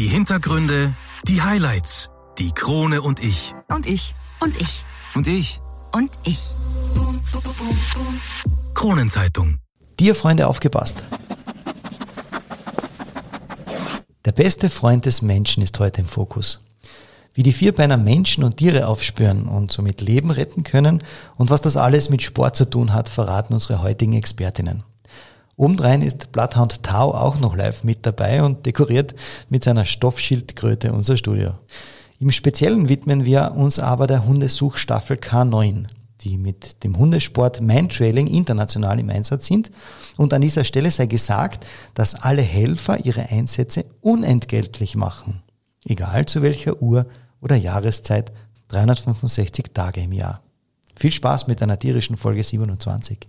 Die Hintergründe, die Highlights, die Krone und ich. Und ich. Und ich. Und ich. Und ich. Kronenzeitung. Dir, Freunde, aufgepasst. Der beste Freund des Menschen ist heute im Fokus. Wie die Vierbeiner Menschen und Tiere aufspüren und somit Leben retten können und was das alles mit Sport zu tun hat, verraten unsere heutigen Expertinnen. Obendrein ist Bloodhound Tau auch noch live mit dabei und dekoriert mit seiner Stoffschildkröte unser Studio. Im Speziellen widmen wir uns aber der Hundesuchstaffel K9, die mit dem Hundesport Mantrailing international im Einsatz sind. Und an dieser Stelle sei gesagt, dass alle Helfer ihre Einsätze unentgeltlich machen. Egal zu welcher Uhr oder Jahreszeit, 365 Tage im Jahr. Viel Spaß mit einer tierischen Folge 27.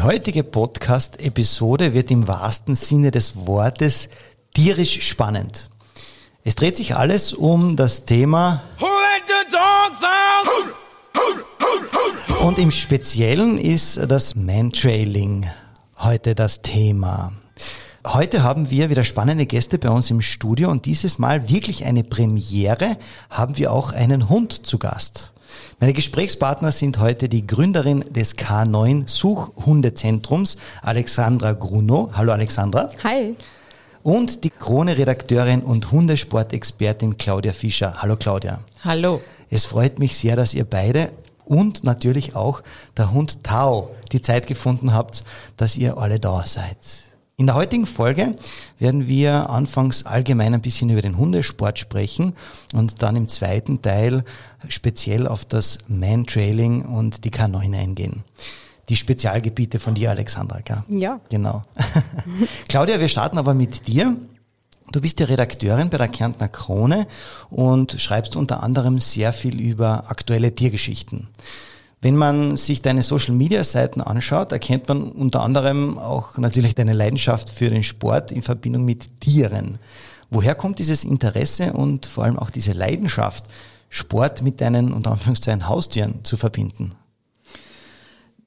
Die heutige Podcast-Episode wird im wahrsten Sinne des Wortes tierisch spannend. Es dreht sich alles um das Thema und im Speziellen ist das Mantrailing heute das Thema. Heute haben wir wieder spannende Gäste bei uns im Studio und dieses Mal wirklich eine Premiere, haben wir auch einen Hund zu Gast. Meine Gesprächspartner sind heute die Gründerin des K9 Suchhundezentrums, Alexandra Gruno. Hallo Alexandra. Hi. Und die Krone-Redakteurin und Hundesportexpertin Claudia Fischer. Hallo Claudia. Hallo. Es freut mich sehr, dass ihr beide und natürlich auch der Hund Tau die Zeit gefunden habt, dass ihr alle da seid. In der heutigen Folge werden wir anfangs allgemein ein bisschen über den Hundesport sprechen und dann im zweiten Teil speziell auf das Man-Trailing und die K9 eingehen. Die Spezialgebiete von dir, Alexandra, gell? Ja. Genau. Claudia, wir starten aber mit dir. Du bist ja Redakteurin bei der Kärntner Krone und schreibst unter anderem sehr viel über aktuelle Tiergeschichten. Wenn man sich deine Social-Media-Seiten anschaut, erkennt man unter anderem auch natürlich deine Leidenschaft für den Sport in Verbindung mit Tieren. Woher kommt dieses Interesse und vor allem auch diese Leidenschaft, Sport mit deinen, unter Anführungszeichen, Haustieren zu verbinden?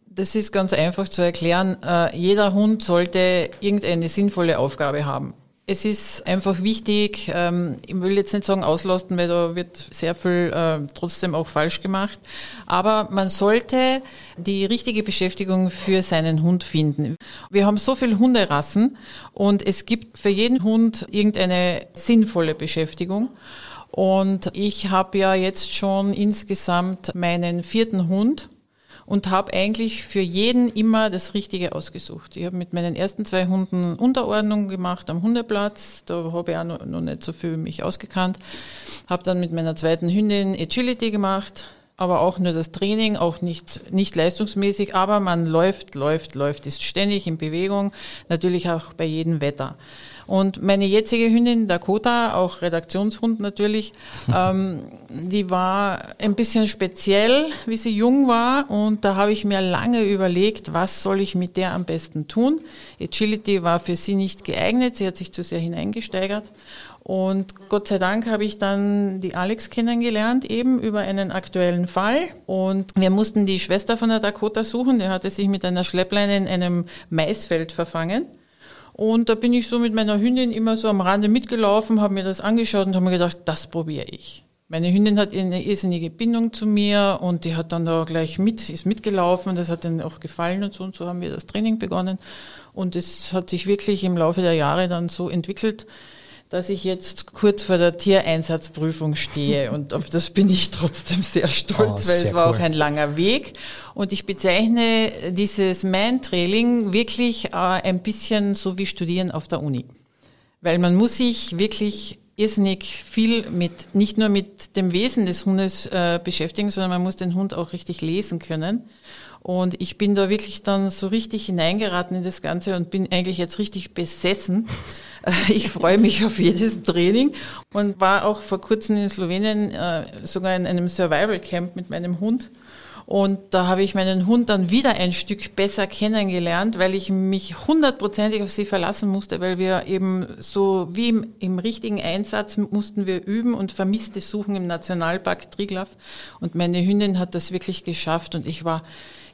Das ist ganz einfach zu erklären. Äh, jeder Hund sollte irgendeine sinnvolle Aufgabe haben. Es ist einfach wichtig, ähm, ich will jetzt nicht sagen auslasten, weil da wird sehr viel äh, trotzdem auch falsch gemacht, aber man sollte die richtige Beschäftigung für seinen Hund finden. Wir haben so viele Hunderassen und es gibt für jeden Hund irgendeine sinnvolle Beschäftigung. Und ich habe ja jetzt schon insgesamt meinen vierten Hund und habe eigentlich für jeden immer das Richtige ausgesucht. Ich habe mit meinen ersten zwei Hunden Unterordnung gemacht am Hundeplatz, da habe ich auch noch, noch nicht so viel mich ausgekannt. Habe dann mit meiner zweiten Hündin Agility gemacht, aber auch nur das Training, auch nicht, nicht leistungsmäßig, aber man läuft, läuft, läuft, ist ständig in Bewegung, natürlich auch bei jedem Wetter. Und meine jetzige Hündin Dakota, auch Redaktionshund natürlich, ähm, die war ein bisschen speziell, wie sie jung war. Und da habe ich mir lange überlegt, was soll ich mit der am besten tun. Agility war für sie nicht geeignet, sie hat sich zu sehr hineingesteigert. Und Gott sei Dank habe ich dann die Alex kennengelernt, eben über einen aktuellen Fall. Und wir mussten die Schwester von der Dakota suchen. Der hatte sich mit einer Schleppleine in einem Maisfeld verfangen. Und da bin ich so mit meiner Hündin immer so am Rande mitgelaufen, habe mir das angeschaut und habe mir gedacht, das probiere ich. Meine Hündin hat eine irrsinnige Bindung zu mir und die hat dann da gleich mit, ist mitgelaufen, das hat dann auch gefallen und so und so haben wir das Training begonnen. Und es hat sich wirklich im Laufe der Jahre dann so entwickelt, dass ich jetzt kurz vor der Tiereinsatzprüfung stehe und auf das bin ich trotzdem sehr stolz, oh, weil es war cool. auch ein langer Weg und ich bezeichne dieses Man-Trailing wirklich äh, ein bisschen so wie Studieren auf der Uni, weil man muss sich wirklich irrsinnig viel mit, nicht nur mit dem Wesen des Hundes äh, beschäftigen, sondern man muss den Hund auch richtig lesen können Und ich bin da wirklich dann so richtig hineingeraten in das Ganze und bin eigentlich jetzt richtig besessen. Ich freue mich auf jedes Training und war auch vor kurzem in Slowenien äh, sogar in einem Survival Camp mit meinem Hund. Und da habe ich meinen Hund dann wieder ein Stück besser kennengelernt, weil ich mich hundertprozentig auf sie verlassen musste, weil wir eben so wie im, im, richtigen Einsatz mussten wir üben und Vermisste suchen im Nationalpark Triglav. Und meine Hündin hat das wirklich geschafft und ich war,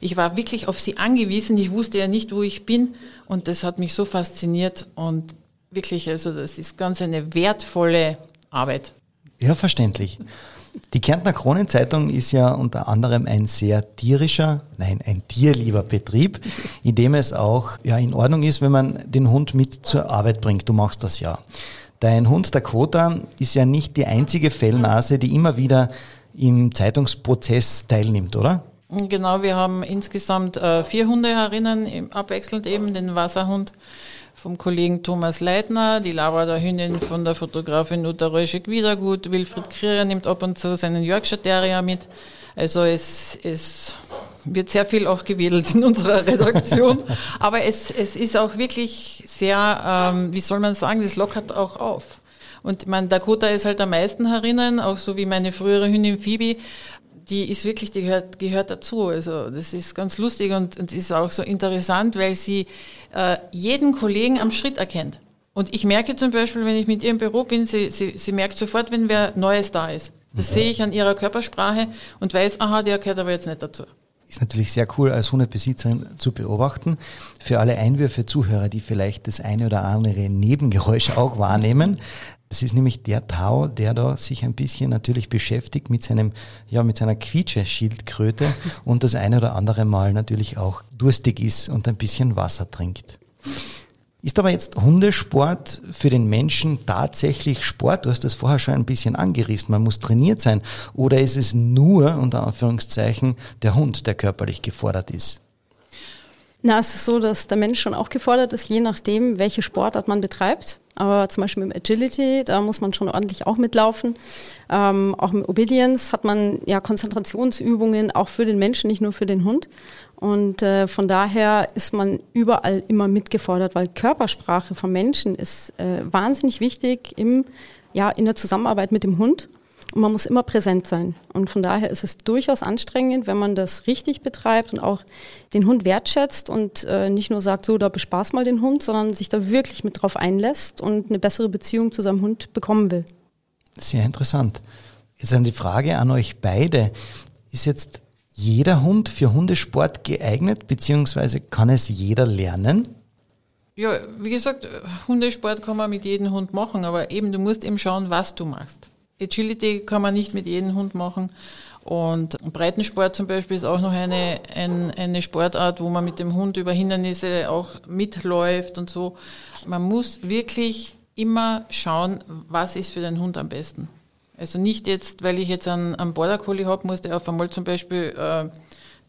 ich war wirklich auf sie angewiesen. Ich wusste ja nicht, wo ich bin und das hat mich so fasziniert und wirklich, also das ist ganz eine wertvolle Arbeit. Ja, verständlich. Die Kärntner Kronenzeitung ist ja unter anderem ein sehr tierischer, nein, ein tierlieber Betrieb, in dem es auch ja, in Ordnung ist, wenn man den Hund mit zur Arbeit bringt. Du machst das ja. Dein Hund Dakota ist ja nicht die einzige Fellnase, die immer wieder im Zeitungsprozess teilnimmt, oder? Genau, wir haben insgesamt äh, vier Hunde herinnen, abwechselnd eben den Wasserhund, vom Kollegen Thomas Leitner, die Labrador-Hündin von der Fotografin Uta Röschig-Wiedergut, Wilfried Krier nimmt ab und zu seinen Yorkshire Terrier mit. Also es, es wird sehr viel auch gewedelt in unserer Redaktion, aber es, es ist auch wirklich sehr, ähm, wie soll man sagen, das lockert auch auf. Und mein Dakota ist halt am meisten herinnen, auch so wie meine frühere Hündin Phoebe die ist wirklich, die gehört, gehört dazu. Also das ist ganz lustig und, und ist auch so interessant, weil sie äh, jeden Kollegen am Schritt erkennt. Und ich merke zum Beispiel, wenn ich mit ihr im Büro bin, sie, sie, sie merkt sofort, wenn wer Neues da ist. Das okay. sehe ich an ihrer Körpersprache und weiß, aha, der gehört aber jetzt nicht dazu. Ist natürlich sehr cool, als Hundebesitzerin zu beobachten. Für alle Einwürfe Zuhörer, die vielleicht das eine oder andere Nebengeräusch auch wahrnehmen. Es ist nämlich der Tau, der da sich ein bisschen natürlich beschäftigt mit seinem, ja, mit seiner Quietsche-Schildkröte und das eine oder andere Mal natürlich auch durstig ist und ein bisschen Wasser trinkt. Ist aber jetzt Hundesport für den Menschen tatsächlich Sport? Du hast das vorher schon ein bisschen angerissen. Man muss trainiert sein. Oder ist es nur, unter Anführungszeichen, der Hund, der körperlich gefordert ist? Na, es ist so, dass der Mensch schon auch gefordert ist, je nachdem, welche Sportart man betreibt. Aber zum Beispiel im Agility, da muss man schon ordentlich auch mitlaufen. Ähm, auch im Obedience hat man ja Konzentrationsübungen auch für den Menschen, nicht nur für den Hund. Und äh, von daher ist man überall immer mitgefordert, weil Körpersprache vom Menschen ist äh, wahnsinnig wichtig im, ja, in der Zusammenarbeit mit dem Hund. Und man muss immer präsent sein. Und von daher ist es durchaus anstrengend, wenn man das richtig betreibt und auch den Hund wertschätzt und äh, nicht nur sagt, so, da bespaß mal den Hund, sondern sich da wirklich mit drauf einlässt und eine bessere Beziehung zu seinem Hund bekommen will. Sehr interessant. Jetzt eine Frage an euch beide. Ist jetzt jeder Hund für Hundesport geeignet, beziehungsweise kann es jeder lernen? Ja, wie gesagt, Hundesport kann man mit jedem Hund machen, aber eben, du musst eben schauen, was du machst. Agility kann man nicht mit jedem Hund machen. Und Breitensport zum Beispiel ist auch noch eine, ein, eine Sportart, wo man mit dem Hund über Hindernisse auch mitläuft und so. Man muss wirklich immer schauen, was ist für den Hund am besten. Also nicht jetzt, weil ich jetzt einen, einen Border Collie habe, muss der auf einmal zum Beispiel äh,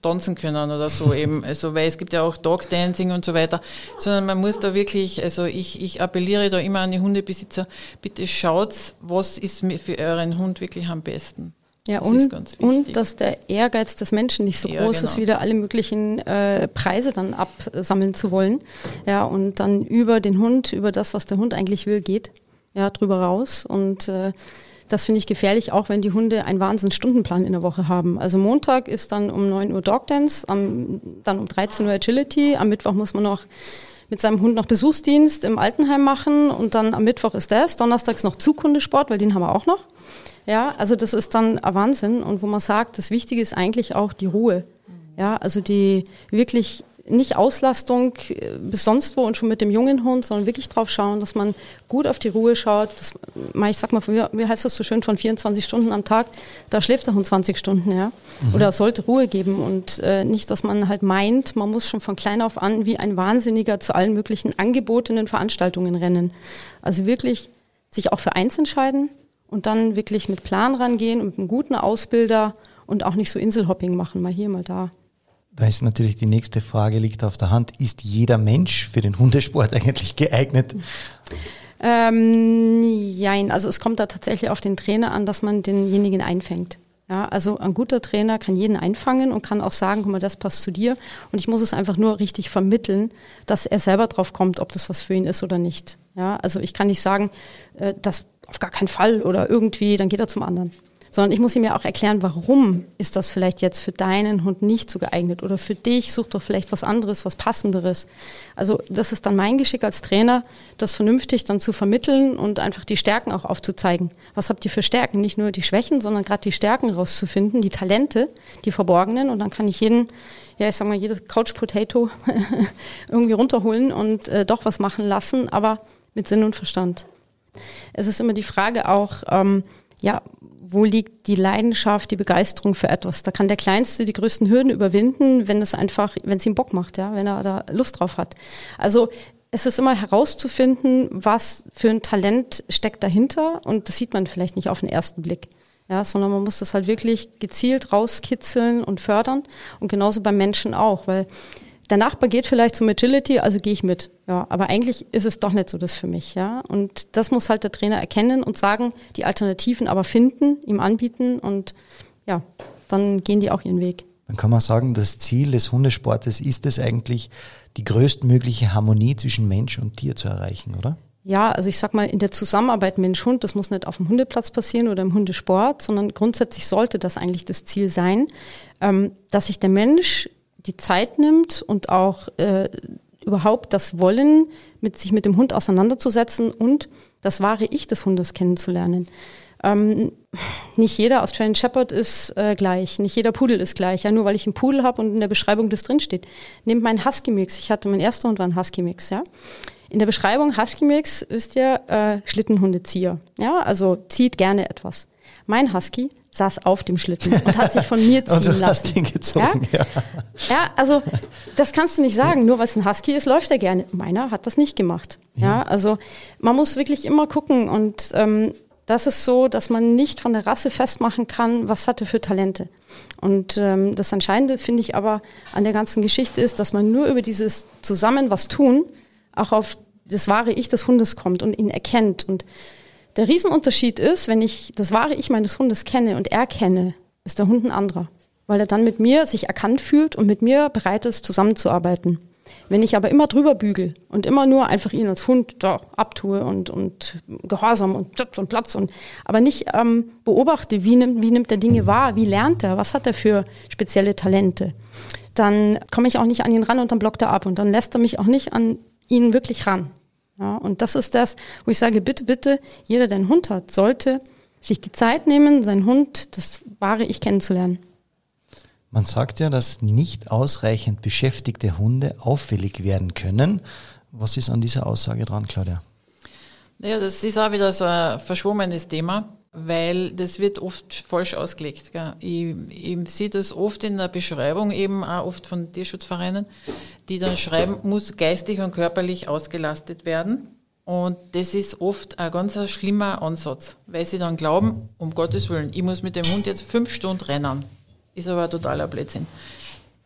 tanzen können oder so eben. Also weil es gibt ja auch Dog Dancing und so weiter, sondern man muss da wirklich, also ich, ich appelliere da immer an die Hundebesitzer, bitte schaut, was ist für euren Hund wirklich am besten. Ja, das und, und dass der Ehrgeiz des Menschen nicht so ja, groß genau. ist, wieder alle möglichen äh, Preise dann absammeln zu wollen. Ja, und dann über den Hund, über das, was der Hund eigentlich will, geht, ja, drüber raus. Und äh, das finde ich gefährlich, auch wenn die Hunde einen Wahnsinns Stundenplan in der Woche haben. Also Montag ist dann um 9 Uhr Dog Dance, am, dann um 13 Uhr Agility, am Mittwoch muss man noch mit seinem Hund noch Besuchsdienst im Altenheim machen und dann am Mittwoch ist das, donnerstags noch Zukundesport, weil den haben wir auch noch. Ja, also das ist dann ein Wahnsinn und wo man sagt, das Wichtige ist eigentlich auch die Ruhe. Ja, also die wirklich nicht Auslastung äh, bis sonst wo und schon mit dem jungen Hund, sondern wirklich drauf schauen, dass man gut auf die Ruhe schaut. Das, ich sag mal, wie heißt das so schön, von 24 Stunden am Tag, da schläft der Hund 20 Stunden, ja. Mhm. Oder sollte Ruhe geben und äh, nicht, dass man halt meint, man muss schon von klein auf an wie ein Wahnsinniger zu allen möglichen angebotenen Veranstaltungen rennen. Also wirklich sich auch für eins entscheiden und dann wirklich mit Plan rangehen und mit einem guten Ausbilder und auch nicht so Inselhopping machen, mal hier, mal da. Da ist natürlich die nächste Frage, liegt auf der Hand, ist jeder Mensch für den Hundesport eigentlich geeignet? Ähm, nein, also es kommt da tatsächlich auf den Trainer an, dass man denjenigen einfängt. Ja, also ein guter Trainer kann jeden einfangen und kann auch sagen, guck mal, das passt zu dir. Und ich muss es einfach nur richtig vermitteln, dass er selber drauf kommt, ob das was für ihn ist oder nicht. Ja, also ich kann nicht sagen, äh, das auf gar keinen Fall oder irgendwie, dann geht er zum anderen sondern ich muss ihm ja auch erklären, warum ist das vielleicht jetzt für deinen Hund nicht so geeignet oder für dich such doch vielleicht was anderes, was passenderes. Also das ist dann mein Geschick als Trainer, das vernünftig dann zu vermitteln und einfach die Stärken auch aufzuzeigen. Was habt ihr für Stärken? Nicht nur die Schwächen, sondern gerade die Stärken rauszufinden, die Talente, die verborgenen und dann kann ich jeden ja, ich sag mal, jedes Couch Potato irgendwie runterholen und äh, doch was machen lassen, aber mit Sinn und Verstand. Es ist immer die Frage auch, ähm, ja, wo liegt die Leidenschaft, die Begeisterung für etwas? Da kann der Kleinste die größten Hürden überwinden, wenn es einfach, wenn es ihm Bock macht, ja, wenn er da Lust drauf hat. Also es ist immer herauszufinden, was für ein Talent steckt dahinter und das sieht man vielleicht nicht auf den ersten Blick. Ja, sondern man muss das halt wirklich gezielt rauskitzeln und fördern und genauso beim Menschen auch, weil der Nachbar geht vielleicht zum Agility, also gehe ich mit. Ja, aber eigentlich ist es doch nicht so das für mich, ja. Und das muss halt der Trainer erkennen und sagen, die Alternativen aber finden, ihm anbieten und ja, dann gehen die auch ihren Weg. Dann kann man sagen, das Ziel des Hundesportes ist es eigentlich, die größtmögliche Harmonie zwischen Mensch und Tier zu erreichen, oder? Ja, also ich sag mal, in der Zusammenarbeit Mensch-Hund, das muss nicht auf dem Hundeplatz passieren oder im Hundesport, sondern grundsätzlich sollte das eigentlich das Ziel sein, ähm, dass sich der Mensch die Zeit nimmt und auch äh, überhaupt das Wollen, mit sich mit dem Hund auseinanderzusetzen und das wahre Ich des Hundes kennenzulernen. Ähm, nicht jeder Australian Shepherd ist äh, gleich, nicht jeder Pudel ist gleich. Ja, nur weil ich einen Pudel habe und in der Beschreibung das drinsteht. Nehmt meinen Husky Mix. Ich hatte mein erster Hund war ein Husky Mix. Ja, in der Beschreibung Husky Mix ist ja äh, Schlittenhundezieher. Ja, also zieht gerne etwas. Mein Husky saß auf dem Schlitten und hat sich von mir ziehen und du lassen. Hast ihn gezogen, ja? ja? ja, also das kannst du nicht sagen. Nur weil es ein Husky ist, läuft er gerne. Meiner hat das nicht gemacht. Ja, ja also man muss wirklich immer gucken und ähm, das ist so, dass man nicht von der Rasse festmachen kann, was hat er für Talente. Und ähm, das Entscheidende finde ich aber an der ganzen Geschichte ist, dass man nur über dieses zusammen was tun auch auf das wahre Ich des Hundes kommt und ihn erkennt und der Riesenunterschied ist, wenn ich das wahre Ich meines Hundes kenne und erkenne, ist der Hund ein anderer, weil er dann mit mir sich erkannt fühlt und mit mir bereit ist, zusammenzuarbeiten. Wenn ich aber immer drüber bügel und immer nur einfach ihn als Hund da abtue und, und Gehorsam und Sitz und Platz und aber nicht ähm, beobachte, wie nimmt, wie nimmt er Dinge wahr, wie lernt er, was hat er für spezielle Talente, dann komme ich auch nicht an ihn ran und dann blockt er ab und dann lässt er mich auch nicht an ihn wirklich ran. Ja, und das ist das, wo ich sage, bitte, bitte, jeder, der einen Hund hat, sollte sich die Zeit nehmen, seinen Hund, das wahre Ich kennenzulernen. Man sagt ja, dass nicht ausreichend beschäftigte Hunde auffällig werden können. Was ist an dieser Aussage dran, Claudia? Naja, das ist auch wieder so ein verschwommenes Thema weil das wird oft falsch ausgelegt. Gell. Ich, ich sehe das oft in der Beschreibung, eben auch oft von Tierschutzvereinen, die dann schreiben, muss geistig und körperlich ausgelastet werden. Und das ist oft ein ganz schlimmer Ansatz, weil sie dann glauben, um Gottes Willen, ich muss mit dem Hund jetzt fünf Stunden rennen. Ist aber ein totaler Blödsinn.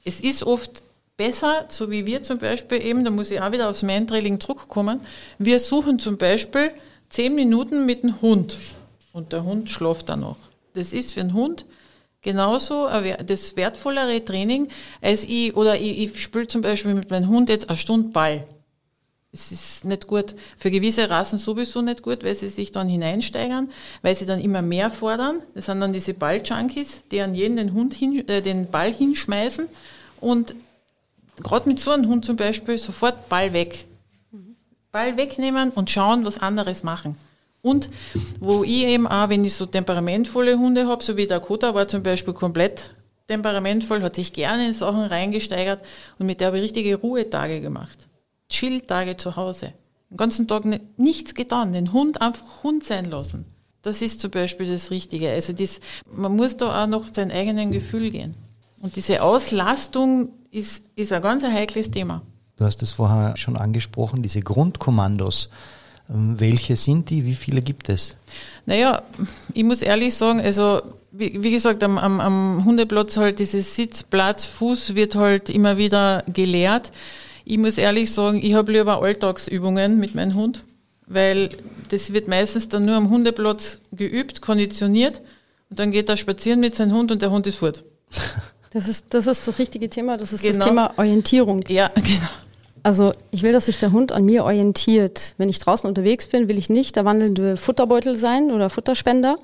Es ist oft besser, so wie wir zum Beispiel eben, da muss ich auch wieder aufs Mantrailing zurückkommen, wir suchen zum Beispiel zehn Minuten mit dem Hund und der Hund schläft dann noch. Das ist für einen Hund genauso das wertvollere Training, als ich, oder ich, ich spiele zum Beispiel mit meinem Hund jetzt eine Stunde Ball. Es ist nicht gut, für gewisse Rassen sowieso nicht gut, weil sie sich dann hineinsteigern, weil sie dann immer mehr fordern. Das sind dann diese Balljunkies, die an jeden den, Hund hin, äh, den Ball hinschmeißen und gerade mit so einem Hund zum Beispiel sofort Ball weg. Ball wegnehmen und schauen, was anderes machen. Und wo ich eben auch, wenn ich so temperamentvolle Hunde habe, so wie der Kota war zum Beispiel komplett temperamentvoll, hat sich gerne in Sachen reingesteigert und mit der habe ich richtige Ruhetage gemacht. Chill-Tage zu Hause. Den ganzen Tag nichts getan, den Hund einfach Hund sein lassen. Das ist zum Beispiel das Richtige. Also das, man muss da auch noch sein eigenen Gefühl gehen. Und diese Auslastung ist, ist ein ganz heikles Thema. Du hast es vorher schon angesprochen, diese Grundkommandos. Ähm, welche sind die? Wie viele gibt es? Naja, ich muss ehrlich sagen, also wie, wie gesagt, am, am, am Hundeplatz halt dieses Sitz, Platz, Fuß wird halt immer wieder gelehrt. Ich muss ehrlich sagen, ich habe lieber Alltagsübungen mit meinem Hund, weil das wird meistens dann nur am Hundeplatz geübt, konditioniert Und dann geht er spazieren mit seinem Hund und der Hund ist fort. Das ist, das ist das richtige Thema, das ist genau. das Thema Orientierung. Ja, genau. Also ich will, dass sich der Hund an mir orientiert. Wenn ich draußen unterwegs bin, will ich nicht der wandelnde Futterbeutel sein oder Futterspender.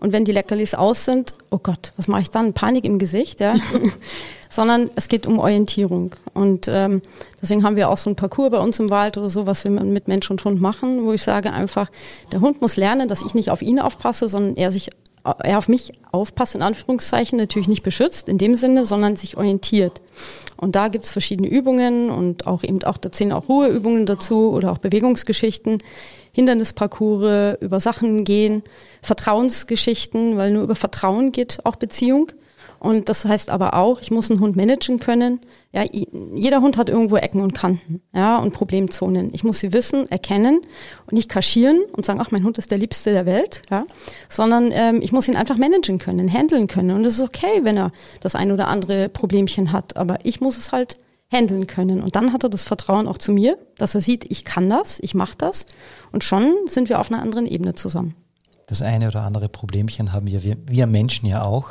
Und wenn die Leckerlis aus sind, oh Gott, was mache ich dann? Panik im Gesicht, ja. Sondern es geht um Orientierung. Und ähm, deswegen haben wir auch so ein Parcours bei uns im Wald oder so, was wir mit Mensch und Hund machen, wo ich sage einfach, der Hund muss lernen, dass ich nicht auf ihn aufpasse, sondern er sich er auf mich aufpasst, in Anführungszeichen, natürlich nicht beschützt in dem Sinne, sondern sich orientiert. Und da gibt's verschiedene Übungen und auch eben auch, da zählen auch Ruheübungen dazu oder auch Bewegungsgeschichten, Hindernisparcours, über Sachen gehen, Vertrauensgeschichten, weil nur über Vertrauen geht auch Beziehung. Und das heißt aber auch, ich muss einen Hund managen können. Ja, jeder Hund hat irgendwo Ecken und Kanten, ja, und Problemzonen. Ich muss sie wissen, erkennen und nicht kaschieren und sagen, ach, mein Hund ist der Liebste der Welt, ja, sondern ähm, ich muss ihn einfach managen können, handeln können. Und es ist okay, wenn er das ein oder andere Problemchen hat, aber ich muss es halt handeln können. Und dann hat er das Vertrauen auch zu mir, dass er sieht, ich kann das, ich mache das. Und schon sind wir auf einer anderen Ebene zusammen das eine oder andere Problemchen haben wir, wir Menschen ja auch.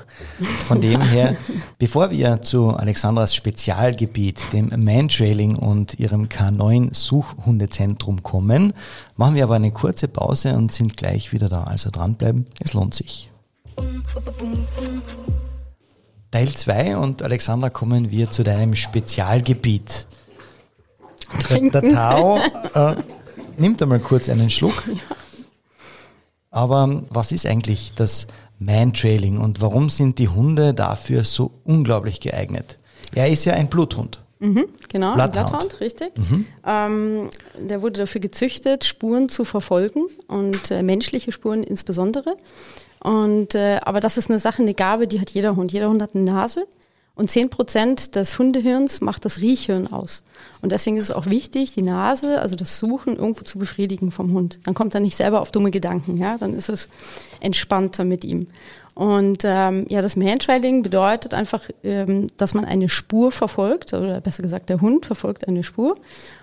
Von dem her, bevor wir zu Alexandras Spezialgebiet, dem Mantrailing und ihrem K9 Suchhundezentrum kommen, machen wir aber eine kurze Pause und sind gleich wieder da. Also dranbleiben, es lohnt sich. Teil 2 und Alexandra kommen wir zu deinem Spezialgebiet. Trinken. Der, der Tao äh, nimmt einmal kurz einen Schluck. Ja. Aber was ist eigentlich das Mantrailing und warum sind die Hunde dafür so unglaublich geeignet? Er ist ja ein Bluthund. Mhm, genau, Bloodhound. ein Bloodhound, richtig. Mhm. Ähm, der wurde dafür gezüchtet, Spuren zu verfolgen und äh, menschliche Spuren insbesondere. Und äh, aber das ist eine Sache, eine Gabe, die hat jeder Hund. Jeder Hund hat eine Nase und zehn Prozent des Hundehirns macht das Riechhirn aus. Und deswegen ist es auch wichtig, die Nase, also das Suchen, irgendwo zu befriedigen vom Hund. Dann kommt er nicht selber auf dumme Gedanken, ja. Dann ist es entspannter mit ihm. Und ähm, ja, das Mantrailing bedeutet einfach, ähm, dass man eine Spur verfolgt, oder besser gesagt, der Hund verfolgt eine Spur.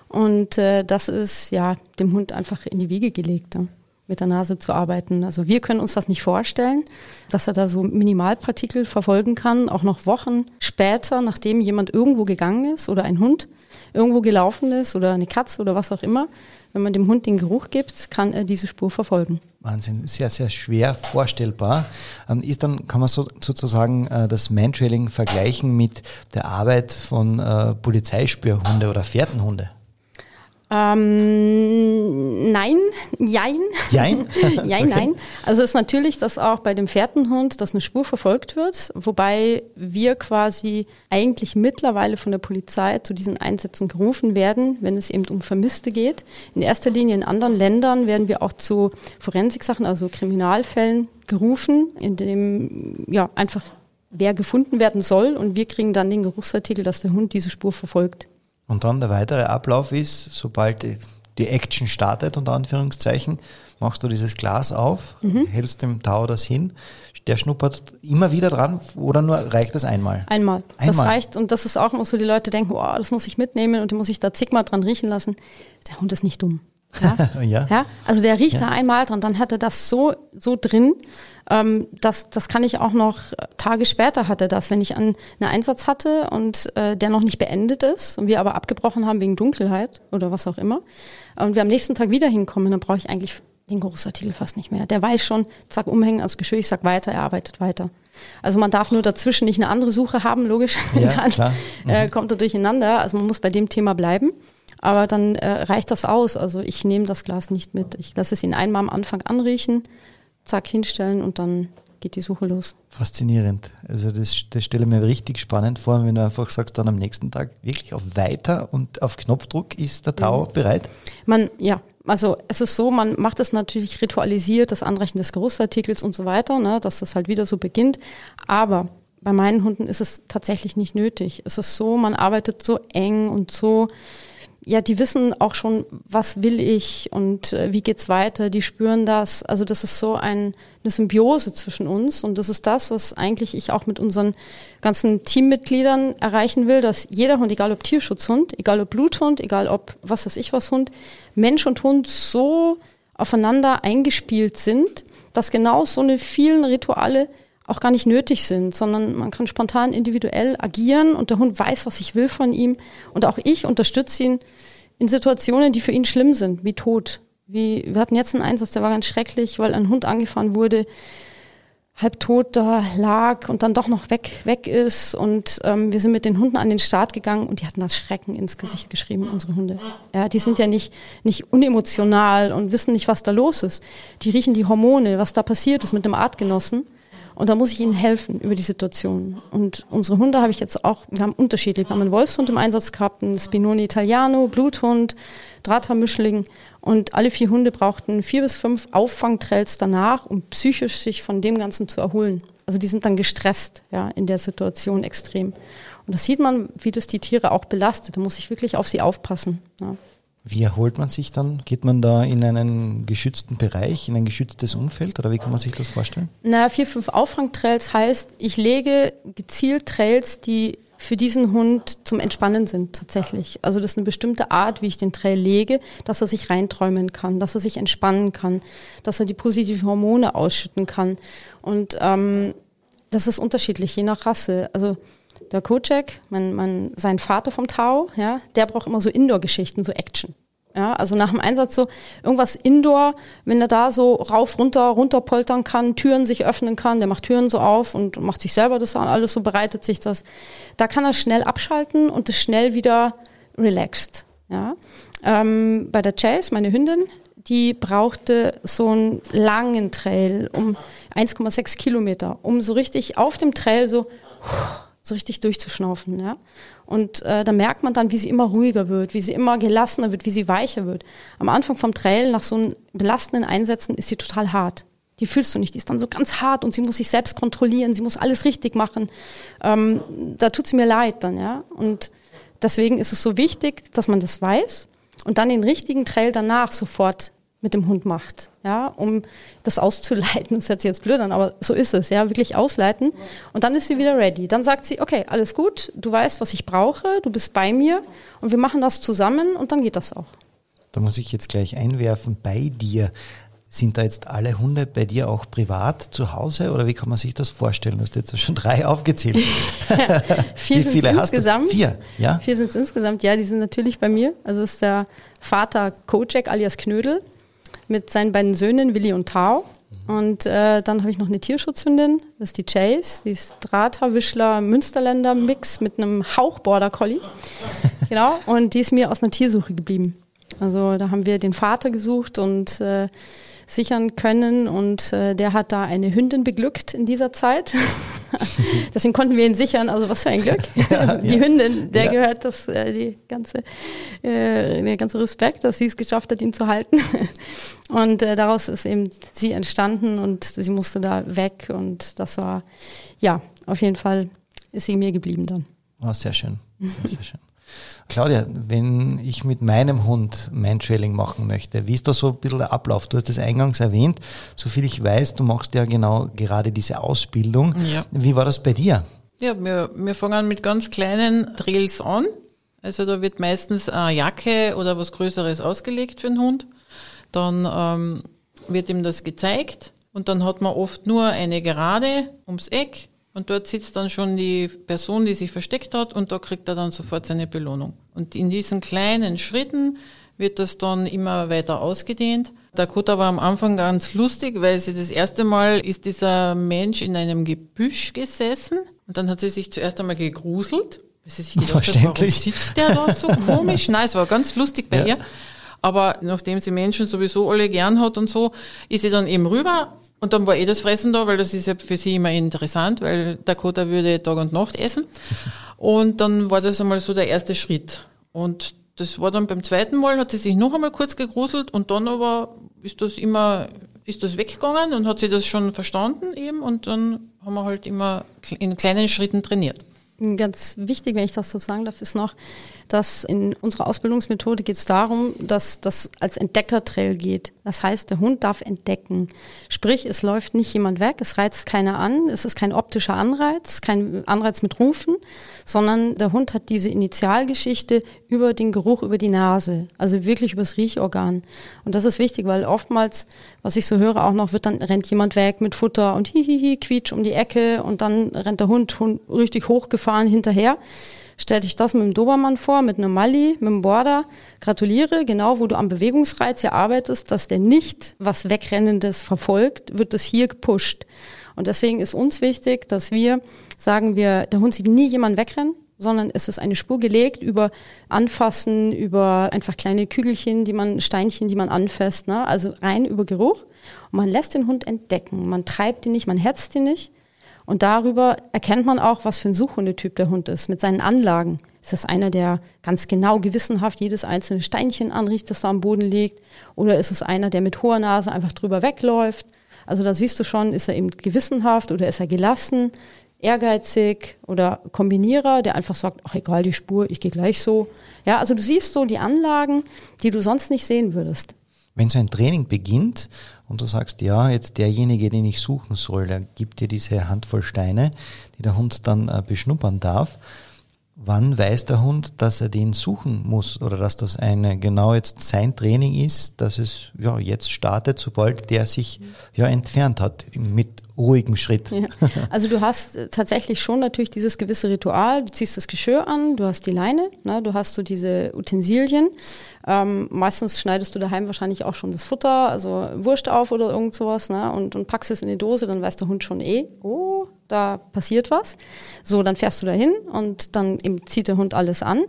Und äh, das ist ja dem Hund einfach in die Wiege gelegt. Ja mit der Nase zu arbeiten. Also wir können uns das nicht vorstellen, dass er da so Minimalpartikel verfolgen kann, auch noch Wochen später, nachdem jemand irgendwo gegangen ist oder ein Hund irgendwo gelaufen ist oder eine Katze oder was auch immer. Wenn man dem Hund den Geruch gibt, kann er diese Spur verfolgen. Wahnsinn, sehr, sehr schwer vorstellbar. Ähm, ist dann, kann man so, sozusagen äh, das Mantrailing vergleichen mit der Arbeit von äh, Polizeispürhunde oder Fährtenhunde? Ähm, nein, jein. Jein? jein, okay. nein. Also es ist natürlich, dass auch bei dem Fährtenhund, dass eine Spur verfolgt wird, wobei wir quasi eigentlich mittlerweile von der Polizei zu diesen Einsätzen gerufen werden, wenn es eben um Vermisste geht. In erster Linie in anderen Ländern werden wir auch zu Forensik-Sachen, also Kriminalfällen gerufen, in dem ja einfach wer gefunden werden soll und wir kriegen dann den Geruchsartikel, dass der Hund diese Spur verfolgt. Und dann der weitere Ablauf ist, sobald die Action startet, unter Anführungszeichen, machst du dieses Glas auf, mhm. hältst dem Tau das hin, der schnuppert immer wieder dran oder nur reicht das einmal? Einmal. einmal. Das reicht und das ist auch immer so, die Leute denken, oh, das muss ich mitnehmen und die muss ich da zigmal dran riechen lassen. Der Hund ist nicht dumm. Ja? ja. ja. Also der riecht ja. da einmal dran, dann hat er das so, so drin. Ähm, das, das kann ich auch noch Tage später hatte das, wenn ich einen, einen Einsatz hatte und äh, der noch nicht beendet ist und wir aber abgebrochen haben wegen Dunkelheit oder was auch immer. Und wir am nächsten Tag wieder hinkommen, dann brauche ich eigentlich den Geruchsartikel fast nicht mehr. Der weiß schon, zack, umhängen ans Geschirr, ich sag weiter, er arbeitet weiter. Also man darf nur dazwischen nicht eine andere Suche haben, logisch. Ja, dann klar. Mhm. Äh, kommt er durcheinander. Also man muss bei dem Thema bleiben. Aber dann äh, reicht das aus. Also ich nehme das Glas nicht mit. Ich lasse es ihn einmal am Anfang anriechen, zack, hinstellen und dann geht die Suche los. Faszinierend. Also das, das stelle ich mir richtig spannend vor, wenn du einfach sagst, dann am nächsten Tag wirklich auf Weiter und auf Knopfdruck ist der Tau mhm. bereit? Man, ja, also es ist so, man macht es natürlich ritualisiert, das Anrechnen des Geruchsartikels und so weiter, ne, dass das halt wieder so beginnt. Aber bei meinen Hunden ist es tatsächlich nicht nötig. Es ist so, man arbeitet so eng und so ja, die wissen auch schon, was will ich und äh, wie geht's weiter. Die spüren das. Also das ist so ein, eine Symbiose zwischen uns und das ist das, was eigentlich ich auch mit unseren ganzen Teammitgliedern erreichen will, dass jeder Hund, egal ob Tierschutzhund, egal ob Bluthund, egal ob was weiß ich was Hund, Mensch und Hund so aufeinander eingespielt sind, dass genau so eine vielen Rituale auch gar nicht nötig sind, sondern man kann spontan individuell agieren und der Hund weiß, was ich will von ihm. Und auch ich unterstütze ihn in Situationen, die für ihn schlimm sind, wie Tod. Wie, wir hatten jetzt einen Einsatz, der war ganz schrecklich, weil ein Hund angefahren wurde, halb tot da lag und dann doch noch weg, weg ist. Und ähm, wir sind mit den Hunden an den Start gegangen und die hatten das Schrecken ins Gesicht geschrieben, unsere Hunde. Ja, die sind ja nicht, nicht unemotional und wissen nicht, was da los ist. Die riechen die Hormone, was da passiert ist mit dem Artgenossen. Und da muss ich ihnen helfen über die Situation. Und unsere Hunde habe ich jetzt auch, wir haben unterschiedlich. Wir haben einen Wolfshund im Einsatz gehabt, einen Spinoni Italiano, Bluthund, Drata-Mischling. Und alle vier Hunde brauchten vier bis fünf Auffangtrails danach, um psychisch sich von dem Ganzen zu erholen. Also die sind dann gestresst, ja, in der Situation extrem. Und das sieht man, wie das die Tiere auch belastet. Da muss ich wirklich auf sie aufpassen. Ja. Wie erholt man sich dann? Geht man da in einen geschützten Bereich, in ein geschütztes Umfeld oder wie kann man sich das vorstellen? Na, vier, fünf Auffangtrails heißt, ich lege gezielt Trails, die für diesen Hund zum Entspannen sind tatsächlich. Also das ist eine bestimmte Art, wie ich den Trail lege, dass er sich reinträumen kann, dass er sich entspannen kann, dass er die positiven Hormone ausschütten kann. Und ähm, das ist unterschiedlich, je nach Rasse. Also der Kocek, mein, mein, sein Vater vom Tau, ja, der braucht immer so Indoor-Geschichten, so Action. Ja, also nach dem Einsatz so irgendwas Indoor, wenn er da so rauf, runter, runter poltern kann, Türen sich öffnen kann, der macht Türen so auf und macht sich selber das an, alles so bereitet sich das. Da kann er schnell abschalten und ist schnell wieder relaxed. Ja. Ähm, bei der Chase, meine Hündin, die brauchte so einen langen Trail um 1,6 Kilometer, um so richtig auf dem Trail so so richtig durchzuschnaufen. Ja? Und äh, da merkt man dann, wie sie immer ruhiger wird, wie sie immer gelassener wird, wie sie weicher wird. Am Anfang vom Trail, nach so einem belastenden Einsätzen, ist sie total hart. Die fühlst du nicht, die ist dann so ganz hart und sie muss sich selbst kontrollieren, sie muss alles richtig machen. Ähm, da tut sie mir leid dann, ja. Und deswegen ist es so wichtig, dass man das weiß und dann den richtigen Trail danach sofort mit dem Hund macht, ja, um das auszuleiten. Das hört sich jetzt blöd an, aber so ist es, ja, wirklich ausleiten. Und dann ist sie wieder ready. Dann sagt sie, okay, alles gut, du weißt, was ich brauche, du bist bei mir und wir machen das zusammen und dann geht das auch. Da muss ich jetzt gleich einwerfen, bei dir. Sind da jetzt alle Hunde bei dir auch privat zu Hause oder wie kann man sich das vorstellen? Du hast jetzt schon drei aufgezählt. ja, vier wie viele hast insgesamt? du? Vier, ja? Vier sind es insgesamt, ja, die sind natürlich bei mir. Also ist der Vater Kocek alias Knödel, mit seinen beiden Söhnen, Willi und Tao. Und äh, dann habe ich noch eine Tierschutzhündin, das ist die Chase, die ist Drahthaarwischler Münsterländer Mix mit einem Hauch Border Collie. genau, und die ist mir aus einer Tiersuche geblieben. Also da haben wir den Vater gesucht und äh, sichern können und äh, der hat da eine Hündin beglückt in dieser Zeit. Deswegen konnten wir ihn sichern, also was für ein Glück. Ja, die ja. Hündin, der ja. gehört das, äh, die ganze, äh, der ganze Respekt, dass sie es geschafft hat, ihn zu halten. Und äh, daraus ist eben sie entstanden und sie musste da weg und das war, ja, auf jeden Fall ist sie mir geblieben dann. Oh, sehr schön. Sehr, sehr schön. Claudia, wenn ich mit meinem Hund Mantrailing machen möchte, wie ist da so ein bisschen der Ablauf? Du hast es eingangs erwähnt, soviel ich weiß, du machst ja genau gerade diese Ausbildung. Ja. Wie war das bei dir? Ja, wir, wir fangen mit ganz kleinen Trails an. Also da wird meistens eine Jacke oder was Größeres ausgelegt für den Hund. Dann ähm, wird ihm das gezeigt und dann hat man oft nur eine Gerade ums Eck und dort sitzt dann schon die Person, die sich versteckt hat und da kriegt er dann sofort seine Belohnung. Und in diesen kleinen Schritten wird das dann immer weiter ausgedehnt. Dakota war am Anfang ganz lustig, weil sie das erste Mal ist dieser Mensch in einem Gebüsch gesessen und dann hat sie sich zuerst einmal gegruselt, weil sie sich gedacht hat, warum sitzt der da so komisch? Nein, es war ganz lustig bei ja. ihr. Aber nachdem sie Menschen sowieso alle gern hat und so, ist sie dann eben rüber und dann war eh das Fressen da, weil das ist ja für sie immer interessant, weil Dakota würde Tag und Nacht essen. Und dann war das einmal so der erste Schritt. Und das war dann beim zweiten Mal, hat sie sich noch einmal kurz gegruselt und dann aber ist das immer, ist das weggegangen und hat sie das schon verstanden eben und dann haben wir halt immer in kleinen Schritten trainiert. Ganz wichtig, wenn ich das so sagen darf, ist noch, dass in unserer Ausbildungsmethode geht es darum, dass das als Entdeckertrail geht. Das heißt, der Hund darf entdecken. Sprich, es läuft nicht jemand weg, es reizt keiner an, es ist kein optischer Anreiz, kein Anreiz mit Rufen, sondern der Hund hat diese Initialgeschichte über den Geruch, über die Nase, also wirklich übers Riechorgan. Und das ist wichtig, weil oftmals, was ich so höre, auch noch wird dann rennt jemand weg mit Futter und hihihi, quietsch um die Ecke und dann rennt der Hund, Hund richtig hochgefahren hinterher. Stell dich das mit dem Dobermann vor, mit einem Mali, mit einem Border. Gratuliere, genau wo du am Bewegungsreiz hier arbeitest, dass der nicht was Wegrennendes verfolgt, wird das hier gepusht. Und deswegen ist uns wichtig, dass wir sagen wir, der Hund sieht nie jemanden wegrennen, sondern es ist eine Spur gelegt über Anfassen, über einfach kleine Kügelchen, die man, Steinchen, die man anfasst, ne? also rein über Geruch. Und man lässt den Hund entdecken. Man treibt ihn nicht, man hetzt ihn nicht. Und darüber erkennt man auch, was für ein Suchhundetyp der Hund ist, mit seinen Anlagen. Ist das einer, der ganz genau gewissenhaft jedes einzelne Steinchen anriecht, das da am Boden liegt? Oder ist es einer, der mit hoher Nase einfach drüber wegläuft? Also da siehst du schon, ist er eben gewissenhaft oder ist er gelassen, ehrgeizig oder Kombinierer, der einfach sagt, ach egal die Spur, ich gehe gleich so. Ja, also du siehst so die Anlagen, die du sonst nicht sehen würdest. Wenn so ein Training beginnt und du sagst, ja, jetzt derjenige, den ich suchen soll, der gibt dir diese Handvoll Steine, die der Hund dann äh, beschnuppern darf. Wann weiß der Hund, dass er den suchen muss oder dass das eine genau jetzt sein Training ist, dass es ja jetzt startet, sobald der sich ja entfernt hat mit ruhigem Schritt. Ja. Also du hast äh, tatsächlich schon natürlich dieses gewisse Ritual. Du ziehst das Geschirr an, du hast die Leine, ne, du hast so diese Utensilien. Ähm, meistens schneidest du daheim wahrscheinlich auch schon das Futter, also Wurst auf oder irgend sowas, ne, und, und packst es in die Dose, dann weiß der Hund schon eh, oh, da passiert was. So, dann fährst du dahin und dann eben zieht der Hund alles an.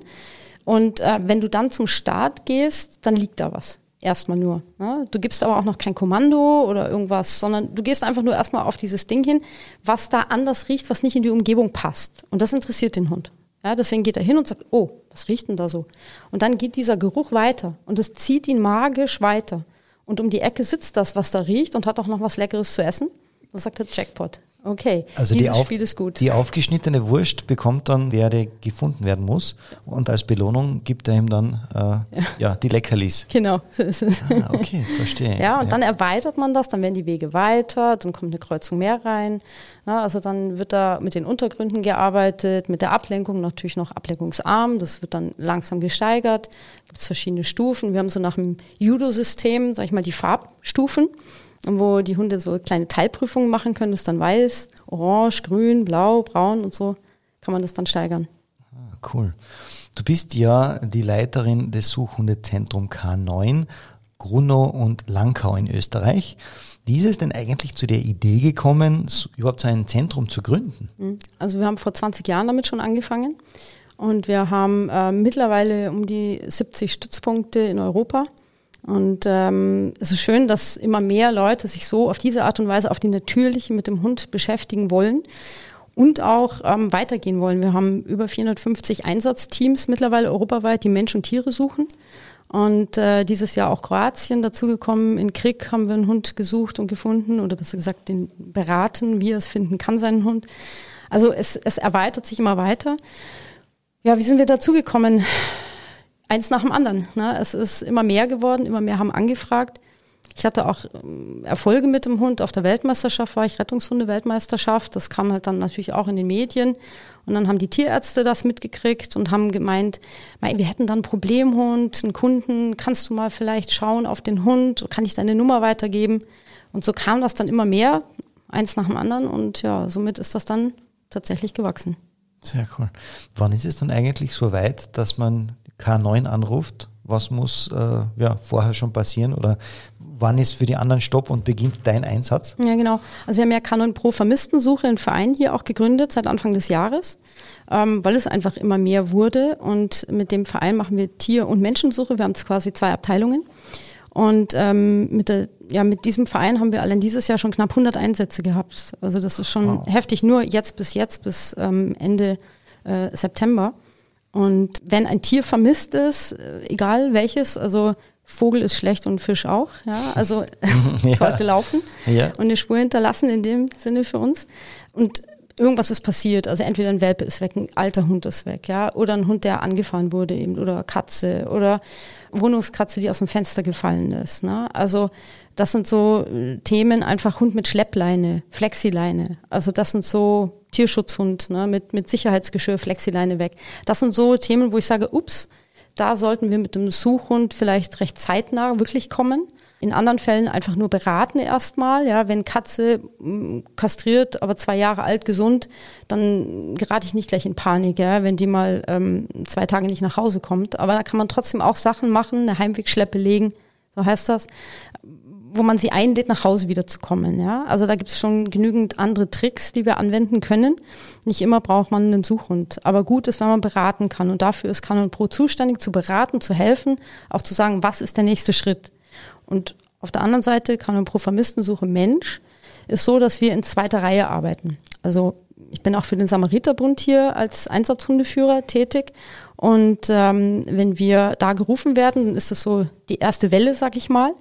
Und äh, wenn du dann zum Start gehst, dann liegt da was. Erstmal nur. Ne? Du gibst aber auch noch kein Kommando oder irgendwas, sondern du gehst einfach nur erstmal auf dieses Ding hin, was da anders riecht, was nicht in die Umgebung passt. Und das interessiert den Hund. Ja, deswegen geht er hin und sagt, oh, was riecht denn da so? Und dann geht dieser Geruch weiter und es zieht ihn magisch weiter. Und um die Ecke sitzt das, was da riecht und hat auch noch was Leckeres zu essen. Das sagt er Jackpot. Okay, also dieses die, auf, Spiel ist gut. die aufgeschnittene Wurst bekommt dann der, der gefunden werden muss. Und als Belohnung gibt er ihm dann äh, ja. ja. die Leckerlis. Genau, so ist es. Ah, okay, verstehe. ja, und ja. dann erweitert man das, dann werden die Wege weiter, dann kommt eine Kreuzung mehr rein. Na, also dann wird da mit den Untergründen gearbeitet, mit der Ablenkung natürlich noch ablenkungsarm. Das wird dann langsam gesteigert. Gibt es verschiedene Stufen. Wir haben so nach dem Judo-System, sag ich mal, die Farbstufen wo die Hunde so kleine Teilprüfungen machen können. Das ist dann weiß, orange, grün, blau, braun und so kann man das dann steigern. Ah, cool. Du bist ja die Leiterin des Suchhundezentrum K9, Grunow und Langkau in Österreich. Wie ist es denn eigentlich zu der Idee gekommen, überhaupt so ein Zentrum zu gründen? Hm. Also wir haben vor 20 Jahren damit schon angefangen und wir haben äh, mittlerweile um die 70 Stützpunkte in Europa und ähm, es ist schön, dass immer mehr Leute sich so auf diese Art und Weise auf die natürliche mit dem Hund beschäftigen wollen und auch ähm, weitergehen wollen. Wir haben über 450 Einsatzteams mittlerweile europaweit, die Mensch und Tiere suchen. Und äh, dieses Jahr auch Kroatien dazugekommen. In Krieg haben wir einen Hund gesucht und gefunden oder besser gesagt den beraten, wie er es finden kann, seinen Hund. Also es, es erweitert sich immer weiter. Ja, wie sind wir dazugekommen? Eins nach dem anderen. Ne? Es ist immer mehr geworden, immer mehr haben angefragt. Ich hatte auch ähm, Erfolge mit dem Hund. Auf der Weltmeisterschaft war ich Rettungshunde-Weltmeisterschaft. Das kam halt dann natürlich auch in den Medien. Und dann haben die Tierärzte das mitgekriegt und haben gemeint, wir hätten dann einen Problemhund, einen Kunden, kannst du mal vielleicht schauen auf den Hund, kann ich deine Nummer weitergeben? Und so kam das dann immer mehr, eins nach dem anderen. Und ja, somit ist das dann tatsächlich gewachsen. Sehr cool. Wann ist es dann eigentlich so weit, dass man K9 anruft, was muss äh, ja, vorher schon passieren oder wann ist für die anderen Stopp und beginnt dein Einsatz? Ja, genau. Also wir haben ja K9 Pro Vermisstensuche, einen Verein hier auch gegründet seit Anfang des Jahres, ähm, weil es einfach immer mehr wurde und mit dem Verein machen wir Tier- und Menschensuche. Wir haben quasi zwei Abteilungen. Und ähm, mit, der, ja, mit diesem Verein haben wir allein dieses Jahr schon knapp 100 Einsätze gehabt. Also das ist schon wow. heftig, nur jetzt bis jetzt, bis ähm, Ende äh, September. Und wenn ein Tier vermisst ist, äh, egal welches, also Vogel ist schlecht und Fisch auch, ja, also ja. sollte laufen ja. und eine Spur hinterlassen in dem Sinne für uns. Und irgendwas ist passiert. Also entweder ein Welpe ist weg, ein alter Hund ist weg, ja, oder ein Hund, der angefahren wurde eben, oder Katze, oder Wohnungskatze, die aus dem Fenster gefallen ist. Ne? Also das sind so äh, Themen, einfach Hund mit Schleppleine, Flexileine. Also das sind so Tierschutzhund ne, mit, mit Sicherheitsgeschirr, Flexileine weg. Das sind so Themen, wo ich sage, ups, da sollten wir mit dem Suchhund vielleicht recht zeitnah wirklich kommen. In anderen Fällen einfach nur beraten erstmal. Ja, wenn Katze mm, kastriert, aber zwei Jahre alt, gesund, dann gerate ich nicht gleich in Panik, ja, wenn die mal ähm, zwei Tage nicht nach Hause kommt. Aber da kann man trotzdem auch Sachen machen, eine Heimwegschleppe legen, so heißt das, wo man sie einlädt, nach Hause wieder zu kommen. Ja? Also da gibt es schon genügend andere Tricks, die wir anwenden können. Nicht immer braucht man einen Suchhund. Aber gut ist, wenn man beraten kann. Und dafür ist Canon Pro zuständig, zu beraten, zu helfen, auch zu sagen, was ist der nächste Schritt. Und auf der anderen Seite, Canon Pro Vermisstensuche Mensch, ist so, dass wir in zweiter Reihe arbeiten. Also ich bin auch für den Samariterbund hier als Einsatzhundeführer tätig. Und ähm, wenn wir da gerufen werden, dann ist das so die erste Welle, sag ich mal.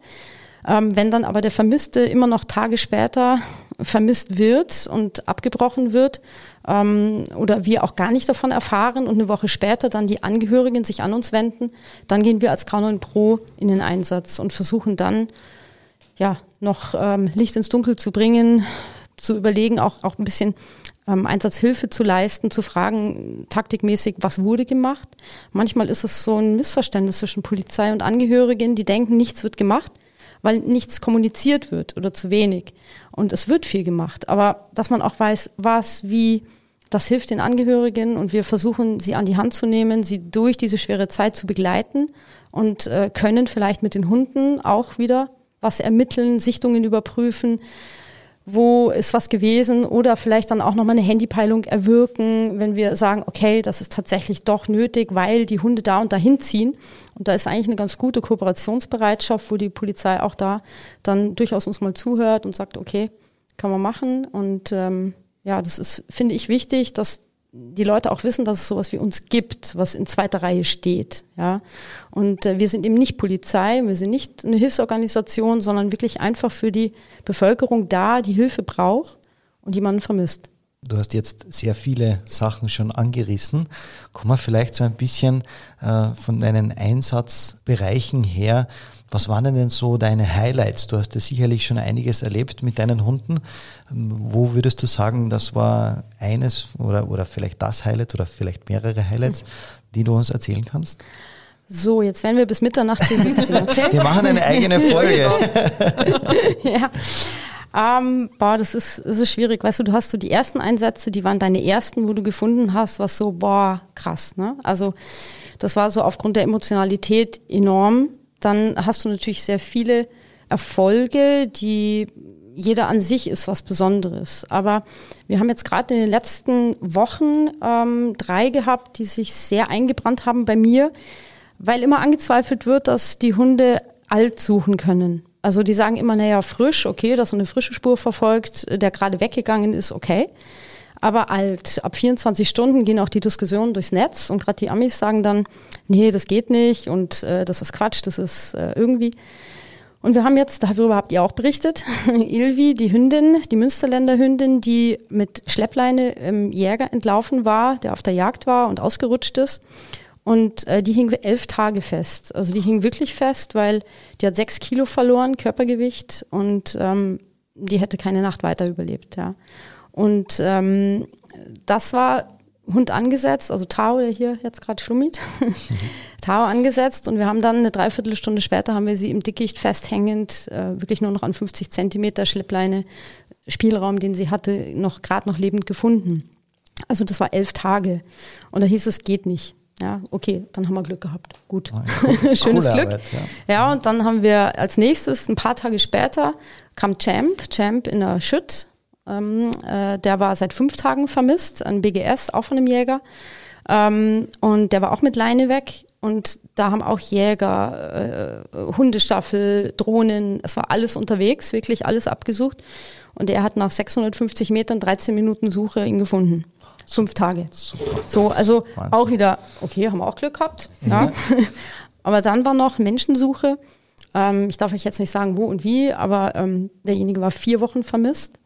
Ähm, wenn dann aber der Vermisste immer noch Tage später vermisst wird und abgebrochen wird ähm, oder wir auch gar nicht davon erfahren und eine Woche später dann die Angehörigen sich an uns wenden, dann gehen wir als K9 Pro in den Einsatz und versuchen dann ja noch ähm, Licht ins Dunkel zu bringen, zu überlegen, auch, auch ein bisschen ähm, Einsatzhilfe zu leisten, zu fragen, taktikmäßig, was wurde gemacht. Manchmal ist es so ein Missverständnis zwischen Polizei und Angehörigen, die denken, nichts wird gemacht weil nichts kommuniziert wird oder zu wenig. Und es wird viel gemacht. Aber dass man auch weiß, was, wie, das hilft den Angehörigen und wir versuchen, sie an die Hand zu nehmen, sie durch diese schwere Zeit zu begleiten und äh, können vielleicht mit den Hunden auch wieder was ermitteln, Sichtungen überprüfen wo ist was gewesen oder vielleicht dann auch nochmal eine Handypeilung erwirken, wenn wir sagen, okay, das ist tatsächlich doch nötig, weil die Hunde da und dahin ziehen. Und da ist eigentlich eine ganz gute Kooperationsbereitschaft, wo die Polizei auch da dann durchaus uns mal zuhört und sagt, okay, kann man machen. Und ähm, ja, das ist, finde ich, wichtig, dass die Leute auch wissen, dass es sowas wie uns gibt, was in zweiter Reihe steht. Ja? Und äh, wir sind eben nicht Polizei, wir sind nicht eine Hilfsorganisation, sondern wirklich einfach für die Bevölkerung da, die Hilfe braucht und jemanden vermisst. Du hast jetzt sehr viele Sachen schon angerissen. Kommen wir vielleicht so ein bisschen äh, von deinen Einsatzbereichen her was waren denn so deine Highlights? Du hast ja sicherlich schon einiges erlebt mit deinen Hunden. Wo würdest du sagen, das war eines oder, oder vielleicht das Highlight oder vielleicht mehrere Highlights, die du uns erzählen kannst? So, jetzt werden wir bis Mitternacht hier sitzen, okay? Wir machen eine eigene Folge. ja. Ähm, boah, das ist, das ist schwierig. Weißt du, du hast so die ersten Einsätze, die waren deine ersten, wo du gefunden hast, was so, boah, krass, ne? Also, das war so aufgrund der Emotionalität enorm dann hast du natürlich sehr viele Erfolge, die jeder an sich ist was Besonderes. Aber wir haben jetzt gerade in den letzten Wochen ähm, drei gehabt, die sich sehr eingebrannt haben bei mir, weil immer angezweifelt wird, dass die Hunde alt suchen können. Also die sagen immer, naja, frisch, okay, dass so eine frische Spur verfolgt, der gerade weggegangen ist, okay aber alt. Ab 24 Stunden gehen auch die Diskussionen durchs Netz und gerade die Amis sagen dann, nee, das geht nicht und äh, das ist Quatsch, das ist äh, irgendwie. Und wir haben jetzt, darüber habt ihr auch berichtet, Ilvi, die Hündin, die Münsterländer Hündin, die mit Schleppleine im Jäger entlaufen war, der auf der Jagd war und ausgerutscht ist. Und äh, die hing elf Tage fest. Also die hing wirklich fest, weil die hat sechs Kilo verloren, Körpergewicht, und ähm, die hätte keine Nacht weiter überlebt. Ja. Und ähm, das war Hund angesetzt, also Tao, der hier jetzt gerade schlummelt, mhm. Tao angesetzt und wir haben dann eine Dreiviertelstunde später haben wir sie im Dickicht festhängend, äh, wirklich nur noch an 50 Zentimeter Schleppleine, Spielraum, den sie hatte, noch gerade noch lebend gefunden. Also das war elf Tage und da hieß es, geht nicht. Ja, okay, dann haben wir Glück gehabt. Gut. Schönes Glück. Arbeit, ja. ja, und dann haben wir als nächstes, ein paar Tage später, kam Champ, Champ in der Schütt, ähm, äh, der war seit fünf Tagen vermisst, ein BGS, auch von einem Jäger. Ähm, und der war auch mit Leine weg. Und da haben auch Jäger, äh, Hundestaffel, Drohnen, es war alles unterwegs, wirklich alles abgesucht. Und er hat nach 650 Metern 13 Minuten Suche ihn gefunden. Fünf Tage. So, also auch wieder, okay, haben wir auch Glück gehabt. Mhm. Ja. aber dann war noch Menschensuche. Ähm, ich darf euch jetzt nicht sagen, wo und wie, aber ähm, derjenige war vier Wochen vermisst.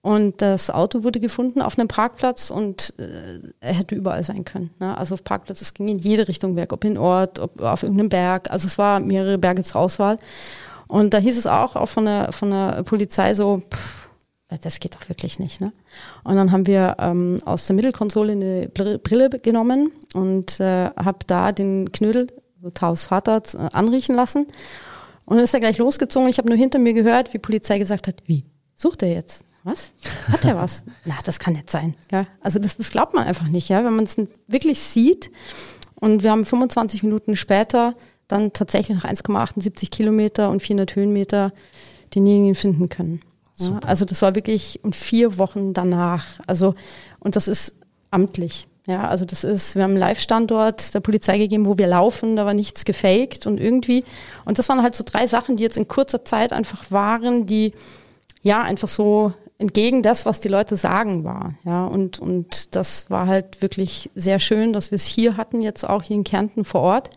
Und das Auto wurde gefunden auf einem Parkplatz und äh, er hätte überall sein können. Ne? Also auf Parkplatz, es ging in jede Richtung weg, ob in Ort, ob auf irgendeinem Berg. Also es war mehrere Berge zur Auswahl. Und da hieß es auch, auch von der, von der Polizei so, pff, das geht doch wirklich nicht. Ne? Und dann haben wir ähm, aus der Mittelkonsole eine Brille genommen und äh, habe da den Knödel, so Taus Vater, äh, anriechen lassen. Und dann ist er gleich losgezogen. Ich habe nur hinter mir gehört, wie die Polizei gesagt hat, wie, sucht er jetzt? Was? Hat er was? Na, das kann nicht sein. Ja, also das, das glaubt man einfach nicht, ja, wenn man es wirklich sieht. Und wir haben 25 Minuten später dann tatsächlich nach 1,78 Kilometer und 400 Höhenmeter denjenigen finden können. Ja, also das war wirklich und vier Wochen danach. Also und das ist amtlich. Ja, also das ist, wir haben einen Live-Standort der Polizei gegeben, wo wir laufen, da war nichts gefaked und irgendwie. Und das waren halt so drei Sachen, die jetzt in kurzer Zeit einfach waren, die ja einfach so entgegen das, was die Leute sagen, war. Ja, und, und das war halt wirklich sehr schön, dass wir es hier hatten, jetzt auch hier in Kärnten vor Ort.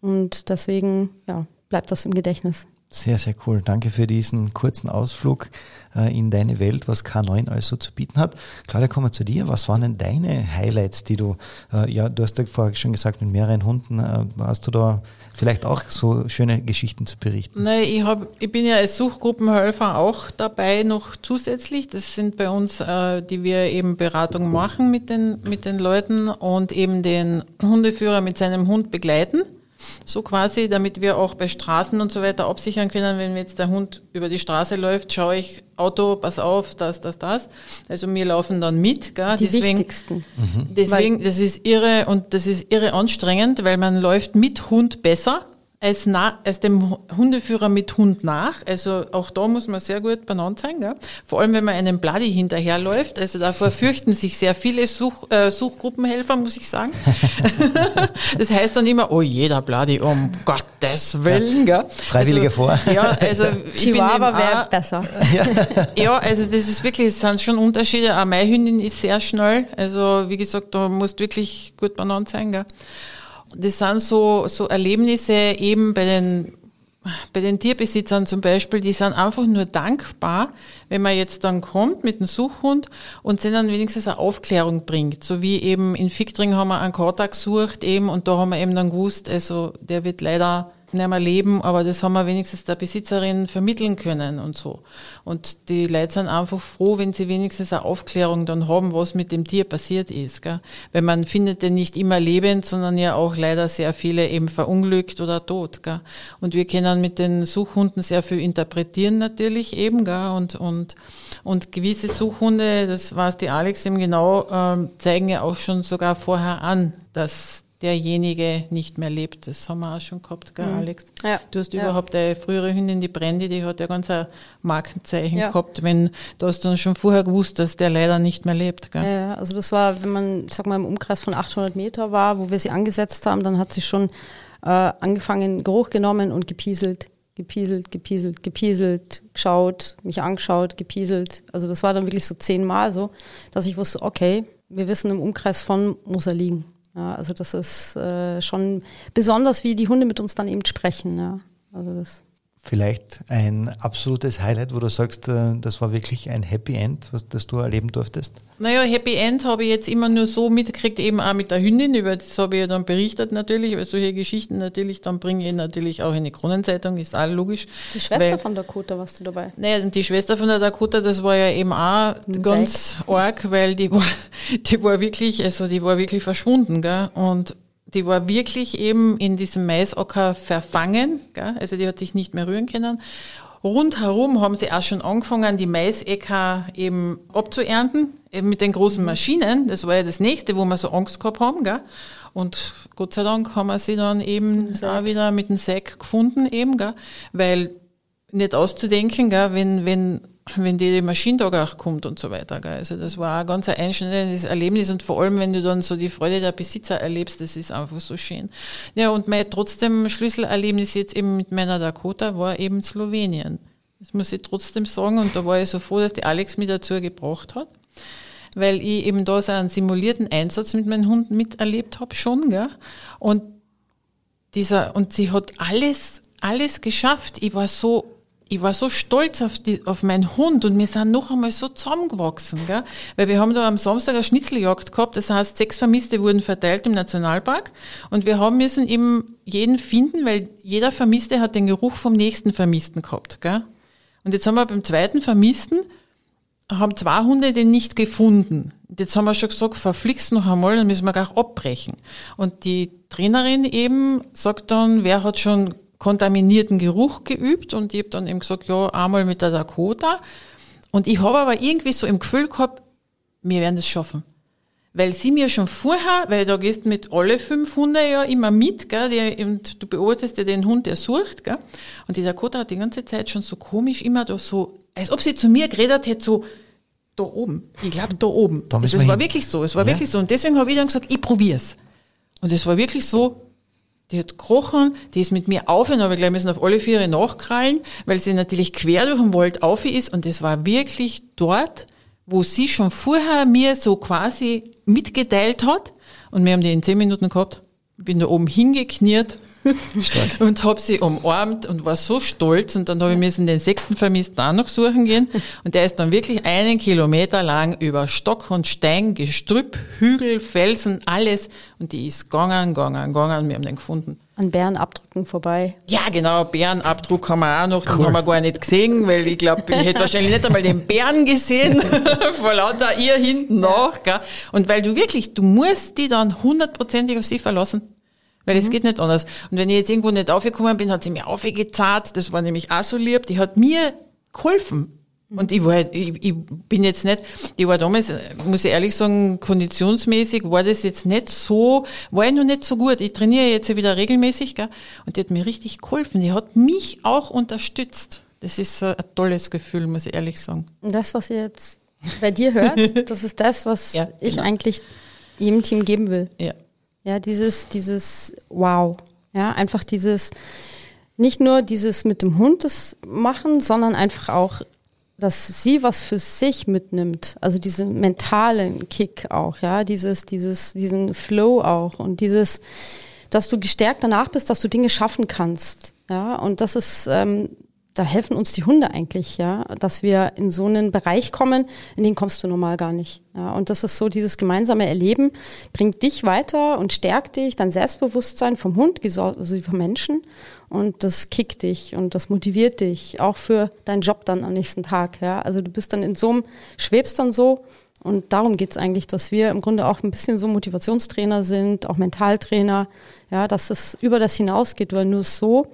Und deswegen, ja, bleibt das im Gedächtnis. Sehr, sehr cool. Danke für diesen kurzen Ausflug äh, in deine Welt, was K9 also zu bieten hat. Claudia, kommen wir zu dir. Was waren denn deine Highlights, die du, äh, ja, du hast ja vorher schon gesagt, mit mehreren Hunden, äh, hast du da vielleicht auch so schöne Geschichten zu berichten? Nein, ich, hab, ich bin ja als Suchgruppenhelfer auch dabei noch zusätzlich. Das sind bei uns, die wir eben Beratung machen mit den, mit den Leuten und eben den Hundeführer mit seinem Hund begleiten so quasi, damit wir auch bei Straßen und so weiter absichern können, wenn jetzt der Hund über die Straße läuft, schaue ich, Auto, pass auf, das, das, das. Also wir laufen dann mit. Gell? Die deswegen, wichtigsten. Deswegen, das ist irre und das ist irre anstrengend, weil man läuft mit Hund besser als, na, als dem Hundeführer mit Hund nach. Also auch da muss man sehr gut benannt sein. Gell? Vor allem, wenn man einem Bloody hinterherläuft. Also davor fürchten sich sehr viele Such, äh, Suchgruppenhelfer, muss ich sagen. das heißt dann immer, oh jeder Bloody, um Gottes Willen. Gell? Freiwillige also, vor. Ja, also Chihuahua wäre besser. Ja. ja, also das ist wirklich, es sind schon Unterschiede. Auch meine Hündin ist sehr schnell. Also wie gesagt, da musst wirklich gut benannt sein. Gell? Das sind so, so Erlebnisse eben bei den, bei den Tierbesitzern zum Beispiel, die sind einfach nur dankbar, wenn man jetzt dann kommt mit dem Suchhund und sie dann wenigstens eine Aufklärung bringt. So wie eben in Fichtring haben wir einen Kater gesucht eben und da haben wir eben dann gewusst, also der wird leider nicht mehr leben, aber das haben wir wenigstens der Besitzerin vermitteln können und so. Und die Leute sind einfach froh, wenn sie wenigstens eine Aufklärung dann haben, was mit dem Tier passiert ist. Gell? Weil man findet den nicht immer lebend, sondern ja auch leider sehr viele eben verunglückt oder tot. Gell? Und wir können mit den Suchhunden sehr viel interpretieren natürlich eben. Gell? Und, und, und gewisse Suchhunde, das weiß die Alex eben genau, äh, zeigen ja auch schon sogar vorher an, dass derjenige nicht mehr lebt. Das haben wir auch schon gehabt, gell, mhm. Alex? Ja. Du hast ja. überhaupt eine frühere Hündin, die Brandy, die hat ja ganz ein Markenzeichen ja. gehabt, wenn du hast dann schon vorher gewusst, dass der leider nicht mehr lebt. Gell? Ja, also das war, wenn man, sag mal, im Umkreis von 800 Meter war, wo wir sie angesetzt haben, dann hat sie schon äh, angefangen, Geruch genommen und gepieselt gepieselt, gepieselt, gepieselt, geschaut, mich angeschaut, gepieselt. Also das war dann wirklich so zehnmal so, dass ich wusste, okay, wir wissen im Umkreis von muss er liegen. Ja, also das ist äh, schon besonders, wie die Hunde mit uns dann eben sprechen. Ja. Also das Vielleicht ein absolutes Highlight, wo du sagst, äh, das war wirklich ein Happy End, was das du erleben durftest? Naja, Happy End habe ich jetzt immer nur so mitgekriegt, eben auch mit der Hündin, über das habe ich ja dann berichtet natürlich, weil solche Geschichten natürlich, dann bringe ich natürlich auch in die Kronenzeitung, ist auch logisch. Die Schwester weil, von Dakota warst du dabei? Naja, die Schwester von der Dakota, das war ja eben auch Ein ganz Seik. arg, weil die war, die war wirklich, also die war wirklich verschwunden, gell? Und die war wirklich eben in diesem Maisacker verfangen, gell? also die hat sich nicht mehr rühren können. Rundherum haben sie auch schon angefangen, die Maisäcker eben abzuernten, eben mit den großen Maschinen. Das war ja das nächste, wo wir so Angst gehabt haben. Gell? Und Gott sei Dank haben wir sie dann eben da wieder mit dem Sack gefunden, eben, gell? weil nicht auszudenken, gell? wenn, wenn wenn die Maschinentag auch kommt und so weiter. Gell. Also das war ein ganz einschneidendes Erlebnis und vor allem, wenn du dann so die Freude der Besitzer erlebst, das ist einfach so schön. Ja, und mein trotzdem Schlüsselerlebnis jetzt eben mit meiner Dakota war eben Slowenien. Das muss ich trotzdem sagen und da war ich so froh, dass die Alex mich dazu gebracht hat, weil ich eben da so einen simulierten Einsatz mit meinem Hund miterlebt habe schon. Gell. Und dieser, und sie hat alles, alles geschafft. Ich war so ich war so stolz auf, die, auf meinen Hund und wir sind noch einmal so zusammengewachsen, gell? weil wir haben da am Samstag eine Schnitzeljagd gehabt, das heißt, sechs Vermisste wurden verteilt im Nationalpark und wir haben müssen eben jeden finden, weil jeder Vermisste hat den Geruch vom nächsten Vermissten gehabt. Gell? Und jetzt haben wir beim zweiten Vermissten, haben zwei Hunde den nicht gefunden. Jetzt haben wir schon gesagt, verflixt noch einmal, dann müssen wir gar abbrechen. Und die Trainerin eben sagt dann, wer hat schon kontaminierten Geruch geübt und ich habe dann eben gesagt, ja, einmal mit der Dakota. Und ich habe aber irgendwie so im Gefühl gehabt, wir werden das schaffen. Weil sie mir schon vorher, weil da gehst mit alle fünf Hunde ja immer mit, gell, die, und du beobachtest ja den Hund, der sucht, gell. Und die Dakota hat die ganze Zeit schon so komisch immer da so, als ob sie zu mir geredet hätte, so, da oben. Ich glaube, da oben. Da also, es war wirklich so, es war ja. wirklich so. Und deswegen habe ich dann gesagt, ich probier's. Und es war wirklich so, die hat gekrochen, die ist mit mir auf und habe gleich müssen auf alle Viere nachkrallen, weil sie natürlich quer durch den Wald auf ist und das war wirklich dort, wo sie schon vorher mir so quasi mitgeteilt hat und wir haben die in zehn Minuten gehabt. Bin da oben hingekniert und habe sie umarmt und war so stolz und dann habe ich müssen den sechsten Vermissten auch noch suchen gehen und der ist dann wirklich einen Kilometer lang über Stock und Stein, Gestrüpp, Hügel, Felsen, alles und die ist gegangen, gegangen, gegangen und wir haben den gefunden. An Bärenabdrücken vorbei. Ja, genau, Bärenabdruck haben wir auch noch, cool. den haben wir gar nicht gesehen, weil ich glaube, ich hätte wahrscheinlich nicht einmal den Bären gesehen, vor lauter ihr hinten nach. Gell? Und weil du wirklich, du musst die dann hundertprozentig auf sie verlassen. Weil es mhm. geht nicht anders. Und wenn ich jetzt irgendwo nicht aufgekommen bin, hat sie mir aufgezahlt. Das war nämlich auch so lieb. Die hat mir geholfen. Mhm. Und ich war, halt, ich, ich bin jetzt nicht, ich war damals, muss ich ehrlich sagen, konditionsmäßig war das jetzt nicht so, war ich noch nicht so gut. Ich trainiere jetzt wieder regelmäßig, gell? und die hat mir richtig geholfen. Die hat mich auch unterstützt. Das ist ein tolles Gefühl, muss ich ehrlich sagen. Das, was ihr jetzt bei dir hört, das ist das, was ja, ich genau. eigentlich jedem Team geben will. Ja. Ja, dieses, dieses Wow. Ja, einfach dieses, nicht nur dieses mit dem Hund das machen, sondern einfach auch, dass sie was für sich mitnimmt. Also diesen mentalen Kick auch, ja, dieses, dieses, diesen Flow auch und dieses, dass du gestärkt danach bist, dass du Dinge schaffen kannst. Ja, und das ist, ähm, da helfen uns die Hunde eigentlich, ja, dass wir in so einen Bereich kommen, in den kommst du normal gar nicht. Ja, und das ist so dieses gemeinsame Erleben bringt dich weiter und stärkt dich, dein Selbstbewusstsein vom Hund, also vom Menschen und das kickt dich und das motiviert dich auch für deinen Job dann am nächsten Tag, ja. Also du bist dann in so einem, schwebst dann so und darum geht's eigentlich, dass wir im Grunde auch ein bisschen so Motivationstrainer sind, auch Mentaltrainer, ja, dass es über das hinausgeht, weil nur so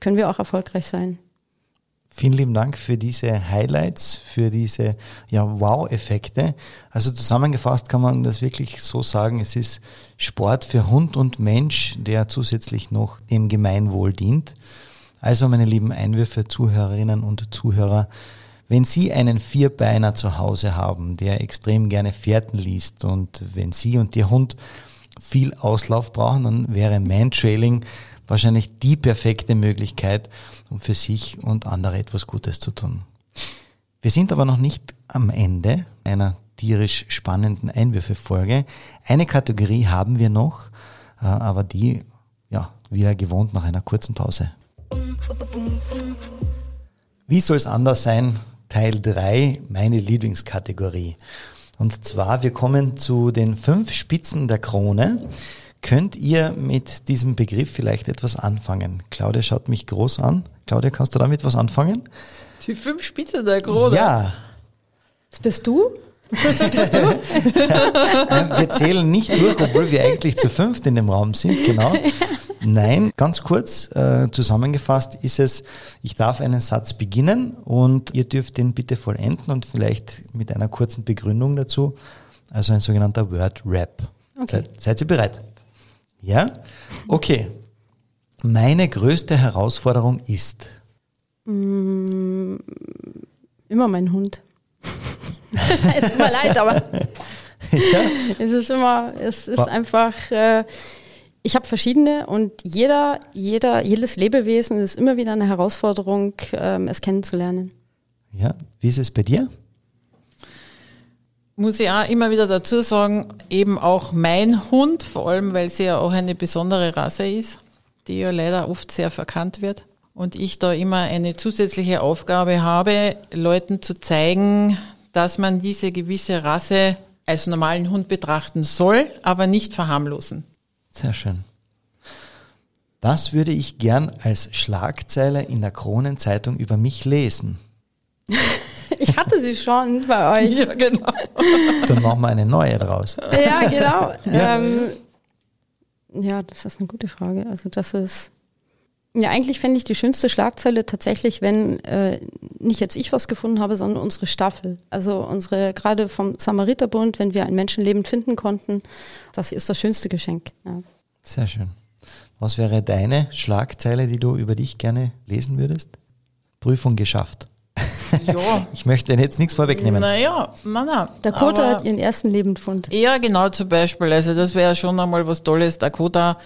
können wir auch erfolgreich sein. Vielen lieben Dank für diese Highlights, für diese ja, Wow-Effekte. Also zusammengefasst kann man das wirklich so sagen, es ist Sport für Hund und Mensch, der zusätzlich noch dem Gemeinwohl dient. Also meine lieben Einwürfe, Zuhörerinnen und Zuhörer, wenn Sie einen Vierbeiner zu Hause haben, der extrem gerne Fährten liest und wenn Sie und Ihr Hund viel Auslauf brauchen, dann wäre Mantrailing wahrscheinlich die perfekte Möglichkeit, um für sich und andere etwas Gutes zu tun. Wir sind aber noch nicht am Ende einer tierisch spannenden Einwürfe-Folge. Eine Kategorie haben wir noch, äh, aber die, ja, wieder gewohnt nach einer kurzen Pause. Wie soll es anders sein? Teil 3, meine Lieblingskategorie. Und zwar, wir kommen zu den fünf Spitzen der Krone. Könnt ihr mit diesem Begriff vielleicht etwas anfangen? Claudia schaut mich groß an. Claudia, kannst du damit was anfangen? Die fünf Spitzen der Krone? Ja. Das bist du? Das bist du? wir zählen nicht durch, obwohl wir eigentlich zu fünft in dem Raum sind, genau. Nein, ganz kurz äh, zusammengefasst ist es, ich darf einen Satz beginnen und ihr dürft den bitte vollenden und vielleicht mit einer kurzen Begründung dazu. Also ein sogenannter Word Rap. Okay. Seid, seid ihr bereit? Ja? Okay. Meine größte Herausforderung ist? Mm, immer mein Hund. es tut mir leid, aber ja. es ist immer, es ist einfach, äh, ich habe verschiedene und jeder, jeder, jedes Lebewesen ist immer wieder eine Herausforderung, ähm, es kennenzulernen. Ja, wie ist es bei dir? Muss ich auch immer wieder dazu sagen, eben auch mein Hund, vor allem weil sie ja auch eine besondere Rasse ist, die ja leider oft sehr verkannt wird. Und ich da immer eine zusätzliche Aufgabe habe, Leuten zu zeigen, dass man diese gewisse Rasse als normalen Hund betrachten soll, aber nicht verharmlosen. Sehr schön. Das würde ich gern als Schlagzeile in der Kronenzeitung über mich lesen. Hatte sie schon bei euch. Ja, genau. Dann machen wir eine neue draus. Ja, genau. Ja, ähm, ja das ist eine gute Frage. Also das ist ja, eigentlich fände ich die schönste Schlagzeile tatsächlich, wenn äh, nicht jetzt ich was gefunden habe, sondern unsere Staffel. Also unsere, gerade vom Samariterbund, wenn wir ein Menschenleben finden konnten, das ist das schönste Geschenk. Ja. Sehr schön. Was wäre deine Schlagzeile, die du über dich gerne lesen würdest? Prüfung geschafft. Ja. Ich möchte jetzt nichts vorwegnehmen. Naja, nein, nein. Dakota hat ihren ersten Lebendfund. Ja, genau, zum Beispiel. Also das wäre schon einmal was Tolles. Dakota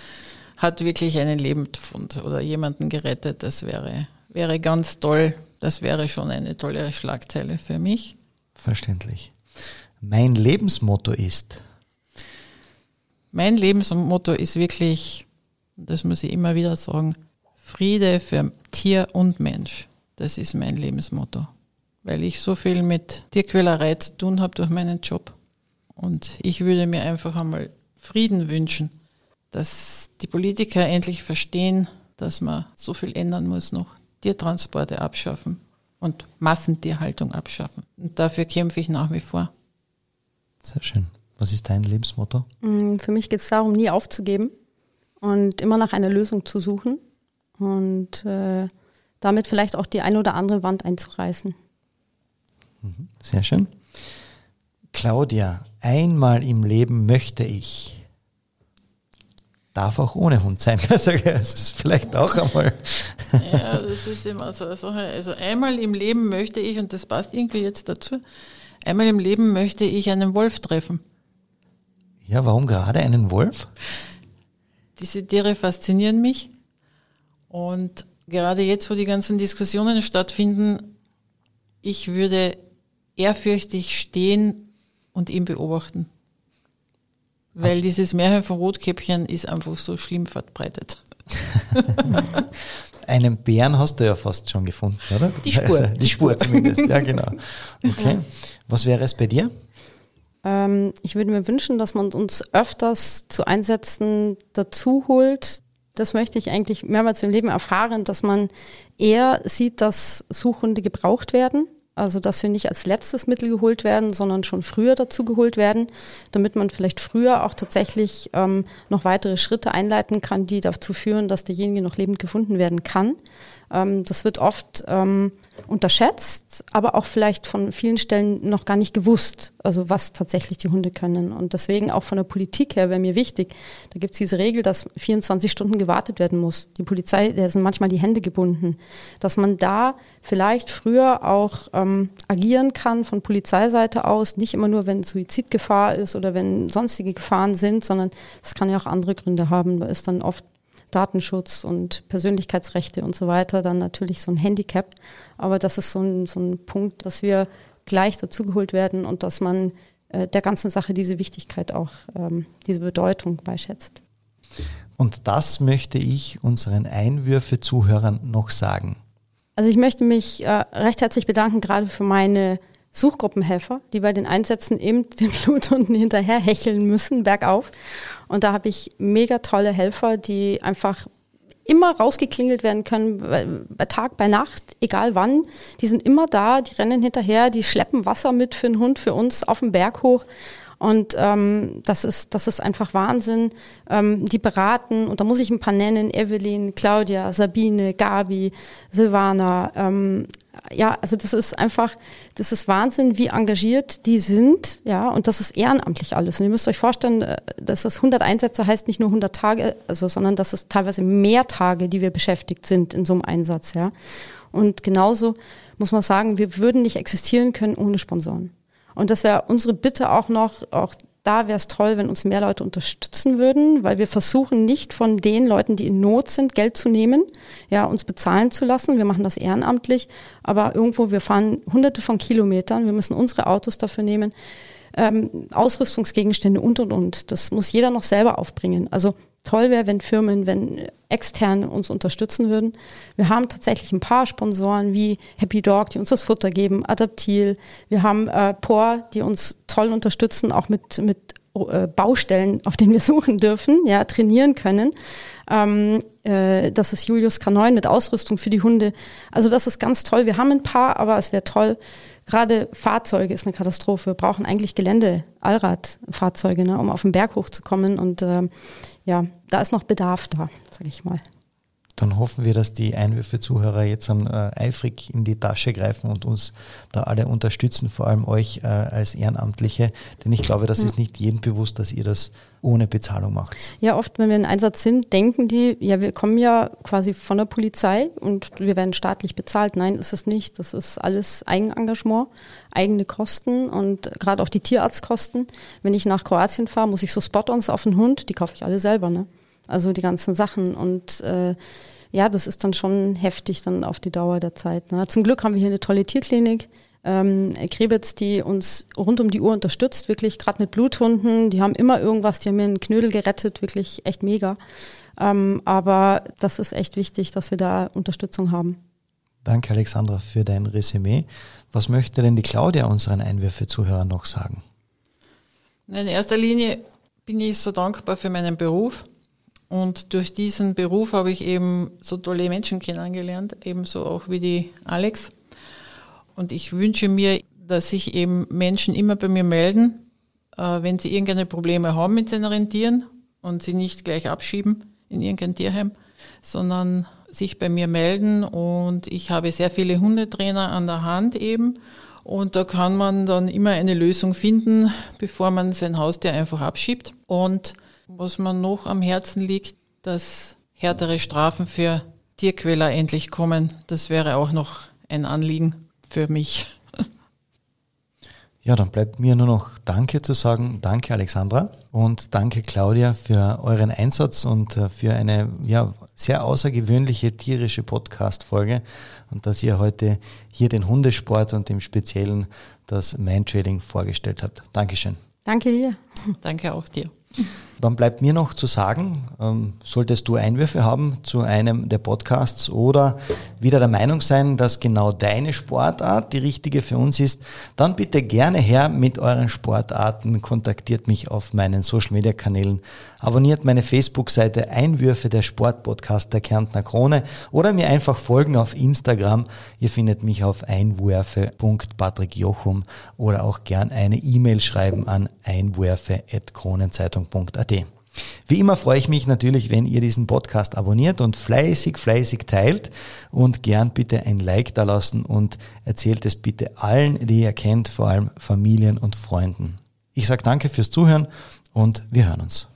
hat wirklich einen Lebendfund oder jemanden gerettet. Das wäre, wäre ganz toll. Das wäre schon eine tolle Schlagzeile für mich. Verständlich. Mein Lebensmotto ist? Mein Lebensmotto ist wirklich, das muss ich immer wieder sagen, Friede für Tier und Mensch. Das ist mein Lebensmotto. Weil ich so viel mit Tierquälerei zu tun habe durch meinen Job. Und ich würde mir einfach einmal Frieden wünschen, dass die Politiker endlich verstehen, dass man so viel ändern muss noch. Tiertransporte abschaffen und Massentierhaltung abschaffen. Und dafür kämpfe ich nach wie vor. Sehr schön. Was ist dein Lebensmotto? Mm, für mich geht es darum, nie aufzugeben und immer nach einer Lösung zu suchen und äh, damit vielleicht auch die eine oder andere Wand einzureißen. Sehr schön. Claudia, einmal im Leben möchte ich darf auch ohne Hund sein. Also es ist vielleicht auch einmal. Ja, das ist immer so eine Sache. Also einmal im Leben möchte ich, und das passt irgendwie jetzt dazu, einmal im Leben möchte ich einen Wolf treffen. Ja, warum gerade einen Wolf? Diese Tiere faszinieren mich. Und gerade jetzt, wo die ganzen Diskussionen stattfinden, ich würde ehrfürchtig stehen und ihn beobachten. Weil dieses Märchen von Rotkäppchen ist einfach so schlimm verbreitet. Einen Bären hast du ja fast schon gefunden, oder? Die Spur. Also, die Spur zumindest, ja genau. Okay. Was wäre es bei dir? Ähm, ich würde mir wünschen, dass man uns öfters zu Einsätzen dazu holt. Das möchte ich eigentlich mehrmals im Leben erfahren, dass man eher sieht, dass Suchhunde gebraucht werden also, dass sie nicht als letztes Mittel geholt werden, sondern schon früher dazu geholt werden, damit man vielleicht früher auch tatsächlich ähm, noch weitere Schritte einleiten kann, die dazu führen, dass derjenige noch lebend gefunden werden kann. Ähm, das wird oft ähm, unterschätzt, aber auch vielleicht von vielen Stellen noch gar nicht gewusst, also was tatsächlich die Hunde können. Und deswegen auch von der Politik her wäre mir wichtig, da gibt es diese Regel, dass 24 Stunden gewartet werden muss. Die Polizei, der sind manchmal die Hände gebunden, dass man da vielleicht früher auch ähm, agieren kann von Polizeiseite aus, nicht immer nur, wenn Suizidgefahr ist oder wenn sonstige Gefahren sind, sondern es kann ja auch andere Gründe haben. Da ist dann oft Datenschutz und Persönlichkeitsrechte und so weiter dann natürlich so ein Handicap. Aber das ist so ein, so ein Punkt, dass wir gleich dazugeholt werden und dass man äh, der ganzen Sache diese Wichtigkeit auch, ähm, diese Bedeutung beischätzt. Und das möchte ich unseren Einwürfe-Zuhörern noch sagen. Also ich möchte mich äh, recht herzlich bedanken, gerade für meine Suchgruppenhelfer, die bei den Einsätzen eben den Bluthunden hinterher hecheln müssen, bergauf. Und da habe ich mega tolle Helfer, die einfach immer rausgeklingelt werden können, bei, Tag, bei Nacht, egal wann. Die sind immer da, die rennen hinterher, die schleppen Wasser mit für den Hund, für uns auf den Berg hoch. Und ähm, das, ist, das ist einfach Wahnsinn. Ähm, die beraten, und da muss ich ein paar nennen, Evelyn, Claudia, Sabine, Gabi, Silvana, ähm, ja, also das ist einfach, das ist Wahnsinn, wie engagiert die sind, ja, und das ist ehrenamtlich alles. Und ihr müsst euch vorstellen, äh, dass das 100 Einsätze heißt nicht nur 100 Tage, also, sondern dass es teilweise mehr Tage, die wir beschäftigt sind in so einem Einsatz, ja. Und genauso muss man sagen, wir würden nicht existieren können ohne Sponsoren. Und das wäre unsere Bitte auch noch, auch da wäre es toll, wenn uns mehr Leute unterstützen würden, weil wir versuchen nicht von den Leuten, die in Not sind, Geld zu nehmen, ja, uns bezahlen zu lassen. Wir machen das ehrenamtlich, aber irgendwo, wir fahren hunderte von Kilometern, wir müssen unsere Autos dafür nehmen, ähm, Ausrüstungsgegenstände und und und. Das muss jeder noch selber aufbringen. Also toll wäre, wenn Firmen, wenn externe uns unterstützen würden. Wir haben tatsächlich ein paar Sponsoren wie Happy Dog, die uns das Futter geben, Adaptil. Wir haben äh, POR, die uns toll unterstützen, auch mit, mit äh, Baustellen, auf denen wir suchen dürfen, ja, trainieren können. Ähm, äh, das ist Julius K9 mit Ausrüstung für die Hunde. Also das ist ganz toll. Wir haben ein paar, aber es wäre toll. Gerade Fahrzeuge ist eine Katastrophe. Wir brauchen eigentlich Gelände, Allradfahrzeuge, ne, um auf den Berg hochzukommen. Und äh, ja, da ist noch Bedarf da, sage ich mal dann hoffen wir, dass die Einwürfe-Zuhörer jetzt dann äh, eifrig in die Tasche greifen und uns da alle unterstützen, vor allem euch äh, als Ehrenamtliche. Denn ich glaube, das ja. ist nicht jedem bewusst, dass ihr das ohne Bezahlung macht. Ja, oft, wenn wir in Einsatz sind, denken die, ja, wir kommen ja quasi von der Polizei und wir werden staatlich bezahlt. Nein, ist es nicht. Das ist alles Eigenengagement, eigene Kosten und gerade auch die Tierarztkosten. Wenn ich nach Kroatien fahre, muss ich so Spot-ons auf den Hund, die kaufe ich alle selber. Ne? Also die ganzen Sachen und äh, ja, das ist dann schon heftig dann auf die Dauer der Zeit. Ne? Zum Glück haben wir hier eine tolle Tierklinik. Ähm, Krebitz, die uns rund um die Uhr unterstützt, wirklich gerade mit Bluthunden. Die haben immer irgendwas, die haben mir einen Knödel gerettet, wirklich echt mega. Ähm, aber das ist echt wichtig, dass wir da Unterstützung haben. Danke, Alexandra, für dein Resümee. Was möchte denn die Claudia unseren Einwürfe-Zuhörern noch sagen? In erster Linie bin ich so dankbar für meinen Beruf und durch diesen Beruf habe ich eben so tolle Menschen kennengelernt, ebenso auch wie die Alex. Und ich wünsche mir, dass sich eben Menschen immer bei mir melden, äh, wenn sie irgendeine Probleme haben mit ihren Tieren und sie nicht gleich abschieben in irgendein Tierheim, sondern sich bei mir melden. Und ich habe sehr viele Hundetrainer an der Hand eben. Und da kann man dann immer eine Lösung finden, bevor man sein Haustier einfach abschiebt. Und was mir noch am Herzen liegt, dass härtere Strafen für Tierquäler endlich kommen. Das wäre auch noch ein Anliegen für mich. Ja, dann bleibt mir nur noch Danke zu sagen. Danke, Alexandra. Und danke, Claudia, für euren Einsatz und äh, für eine ja, sehr außergewöhnliche tierische Podcast-Folge und dass ihr heute hier den Hundesport und im Speziellen das Mindtrading vorgestellt habt. Dankeschön. Danke dir. Danke auch dir. Dann bleibt mir noch zu sagen, ähm, solltest du Einwürfe haben zu einem der Podcasts oder wieder der Meinung sein, dass genau deine Sportart die richtige für uns ist, dann bitte gerne her mit euren Sportarten, kontaktiert mich auf meinen Social Media Kanälen, abonniert meine Facebook-Seite Einwürfe der Sportpodcast der Kärntner Krone oder mir einfach folgen auf Instagram. Ihr findet mich auf einwürfe.patrickjochum oder auch gern eine E-Mail schreiben an einwürfe.kronenzeitung.at. Wie immer freue ich mich natürlich, wenn ihr diesen Podcast abonniert und fleißig, fleißig teilt und gern bitte ein Like da lassen und erzählt es bitte allen, die ihr kennt, vor allem Familien und Freunden. Ich sage danke fürs Zuhören und wir hören uns.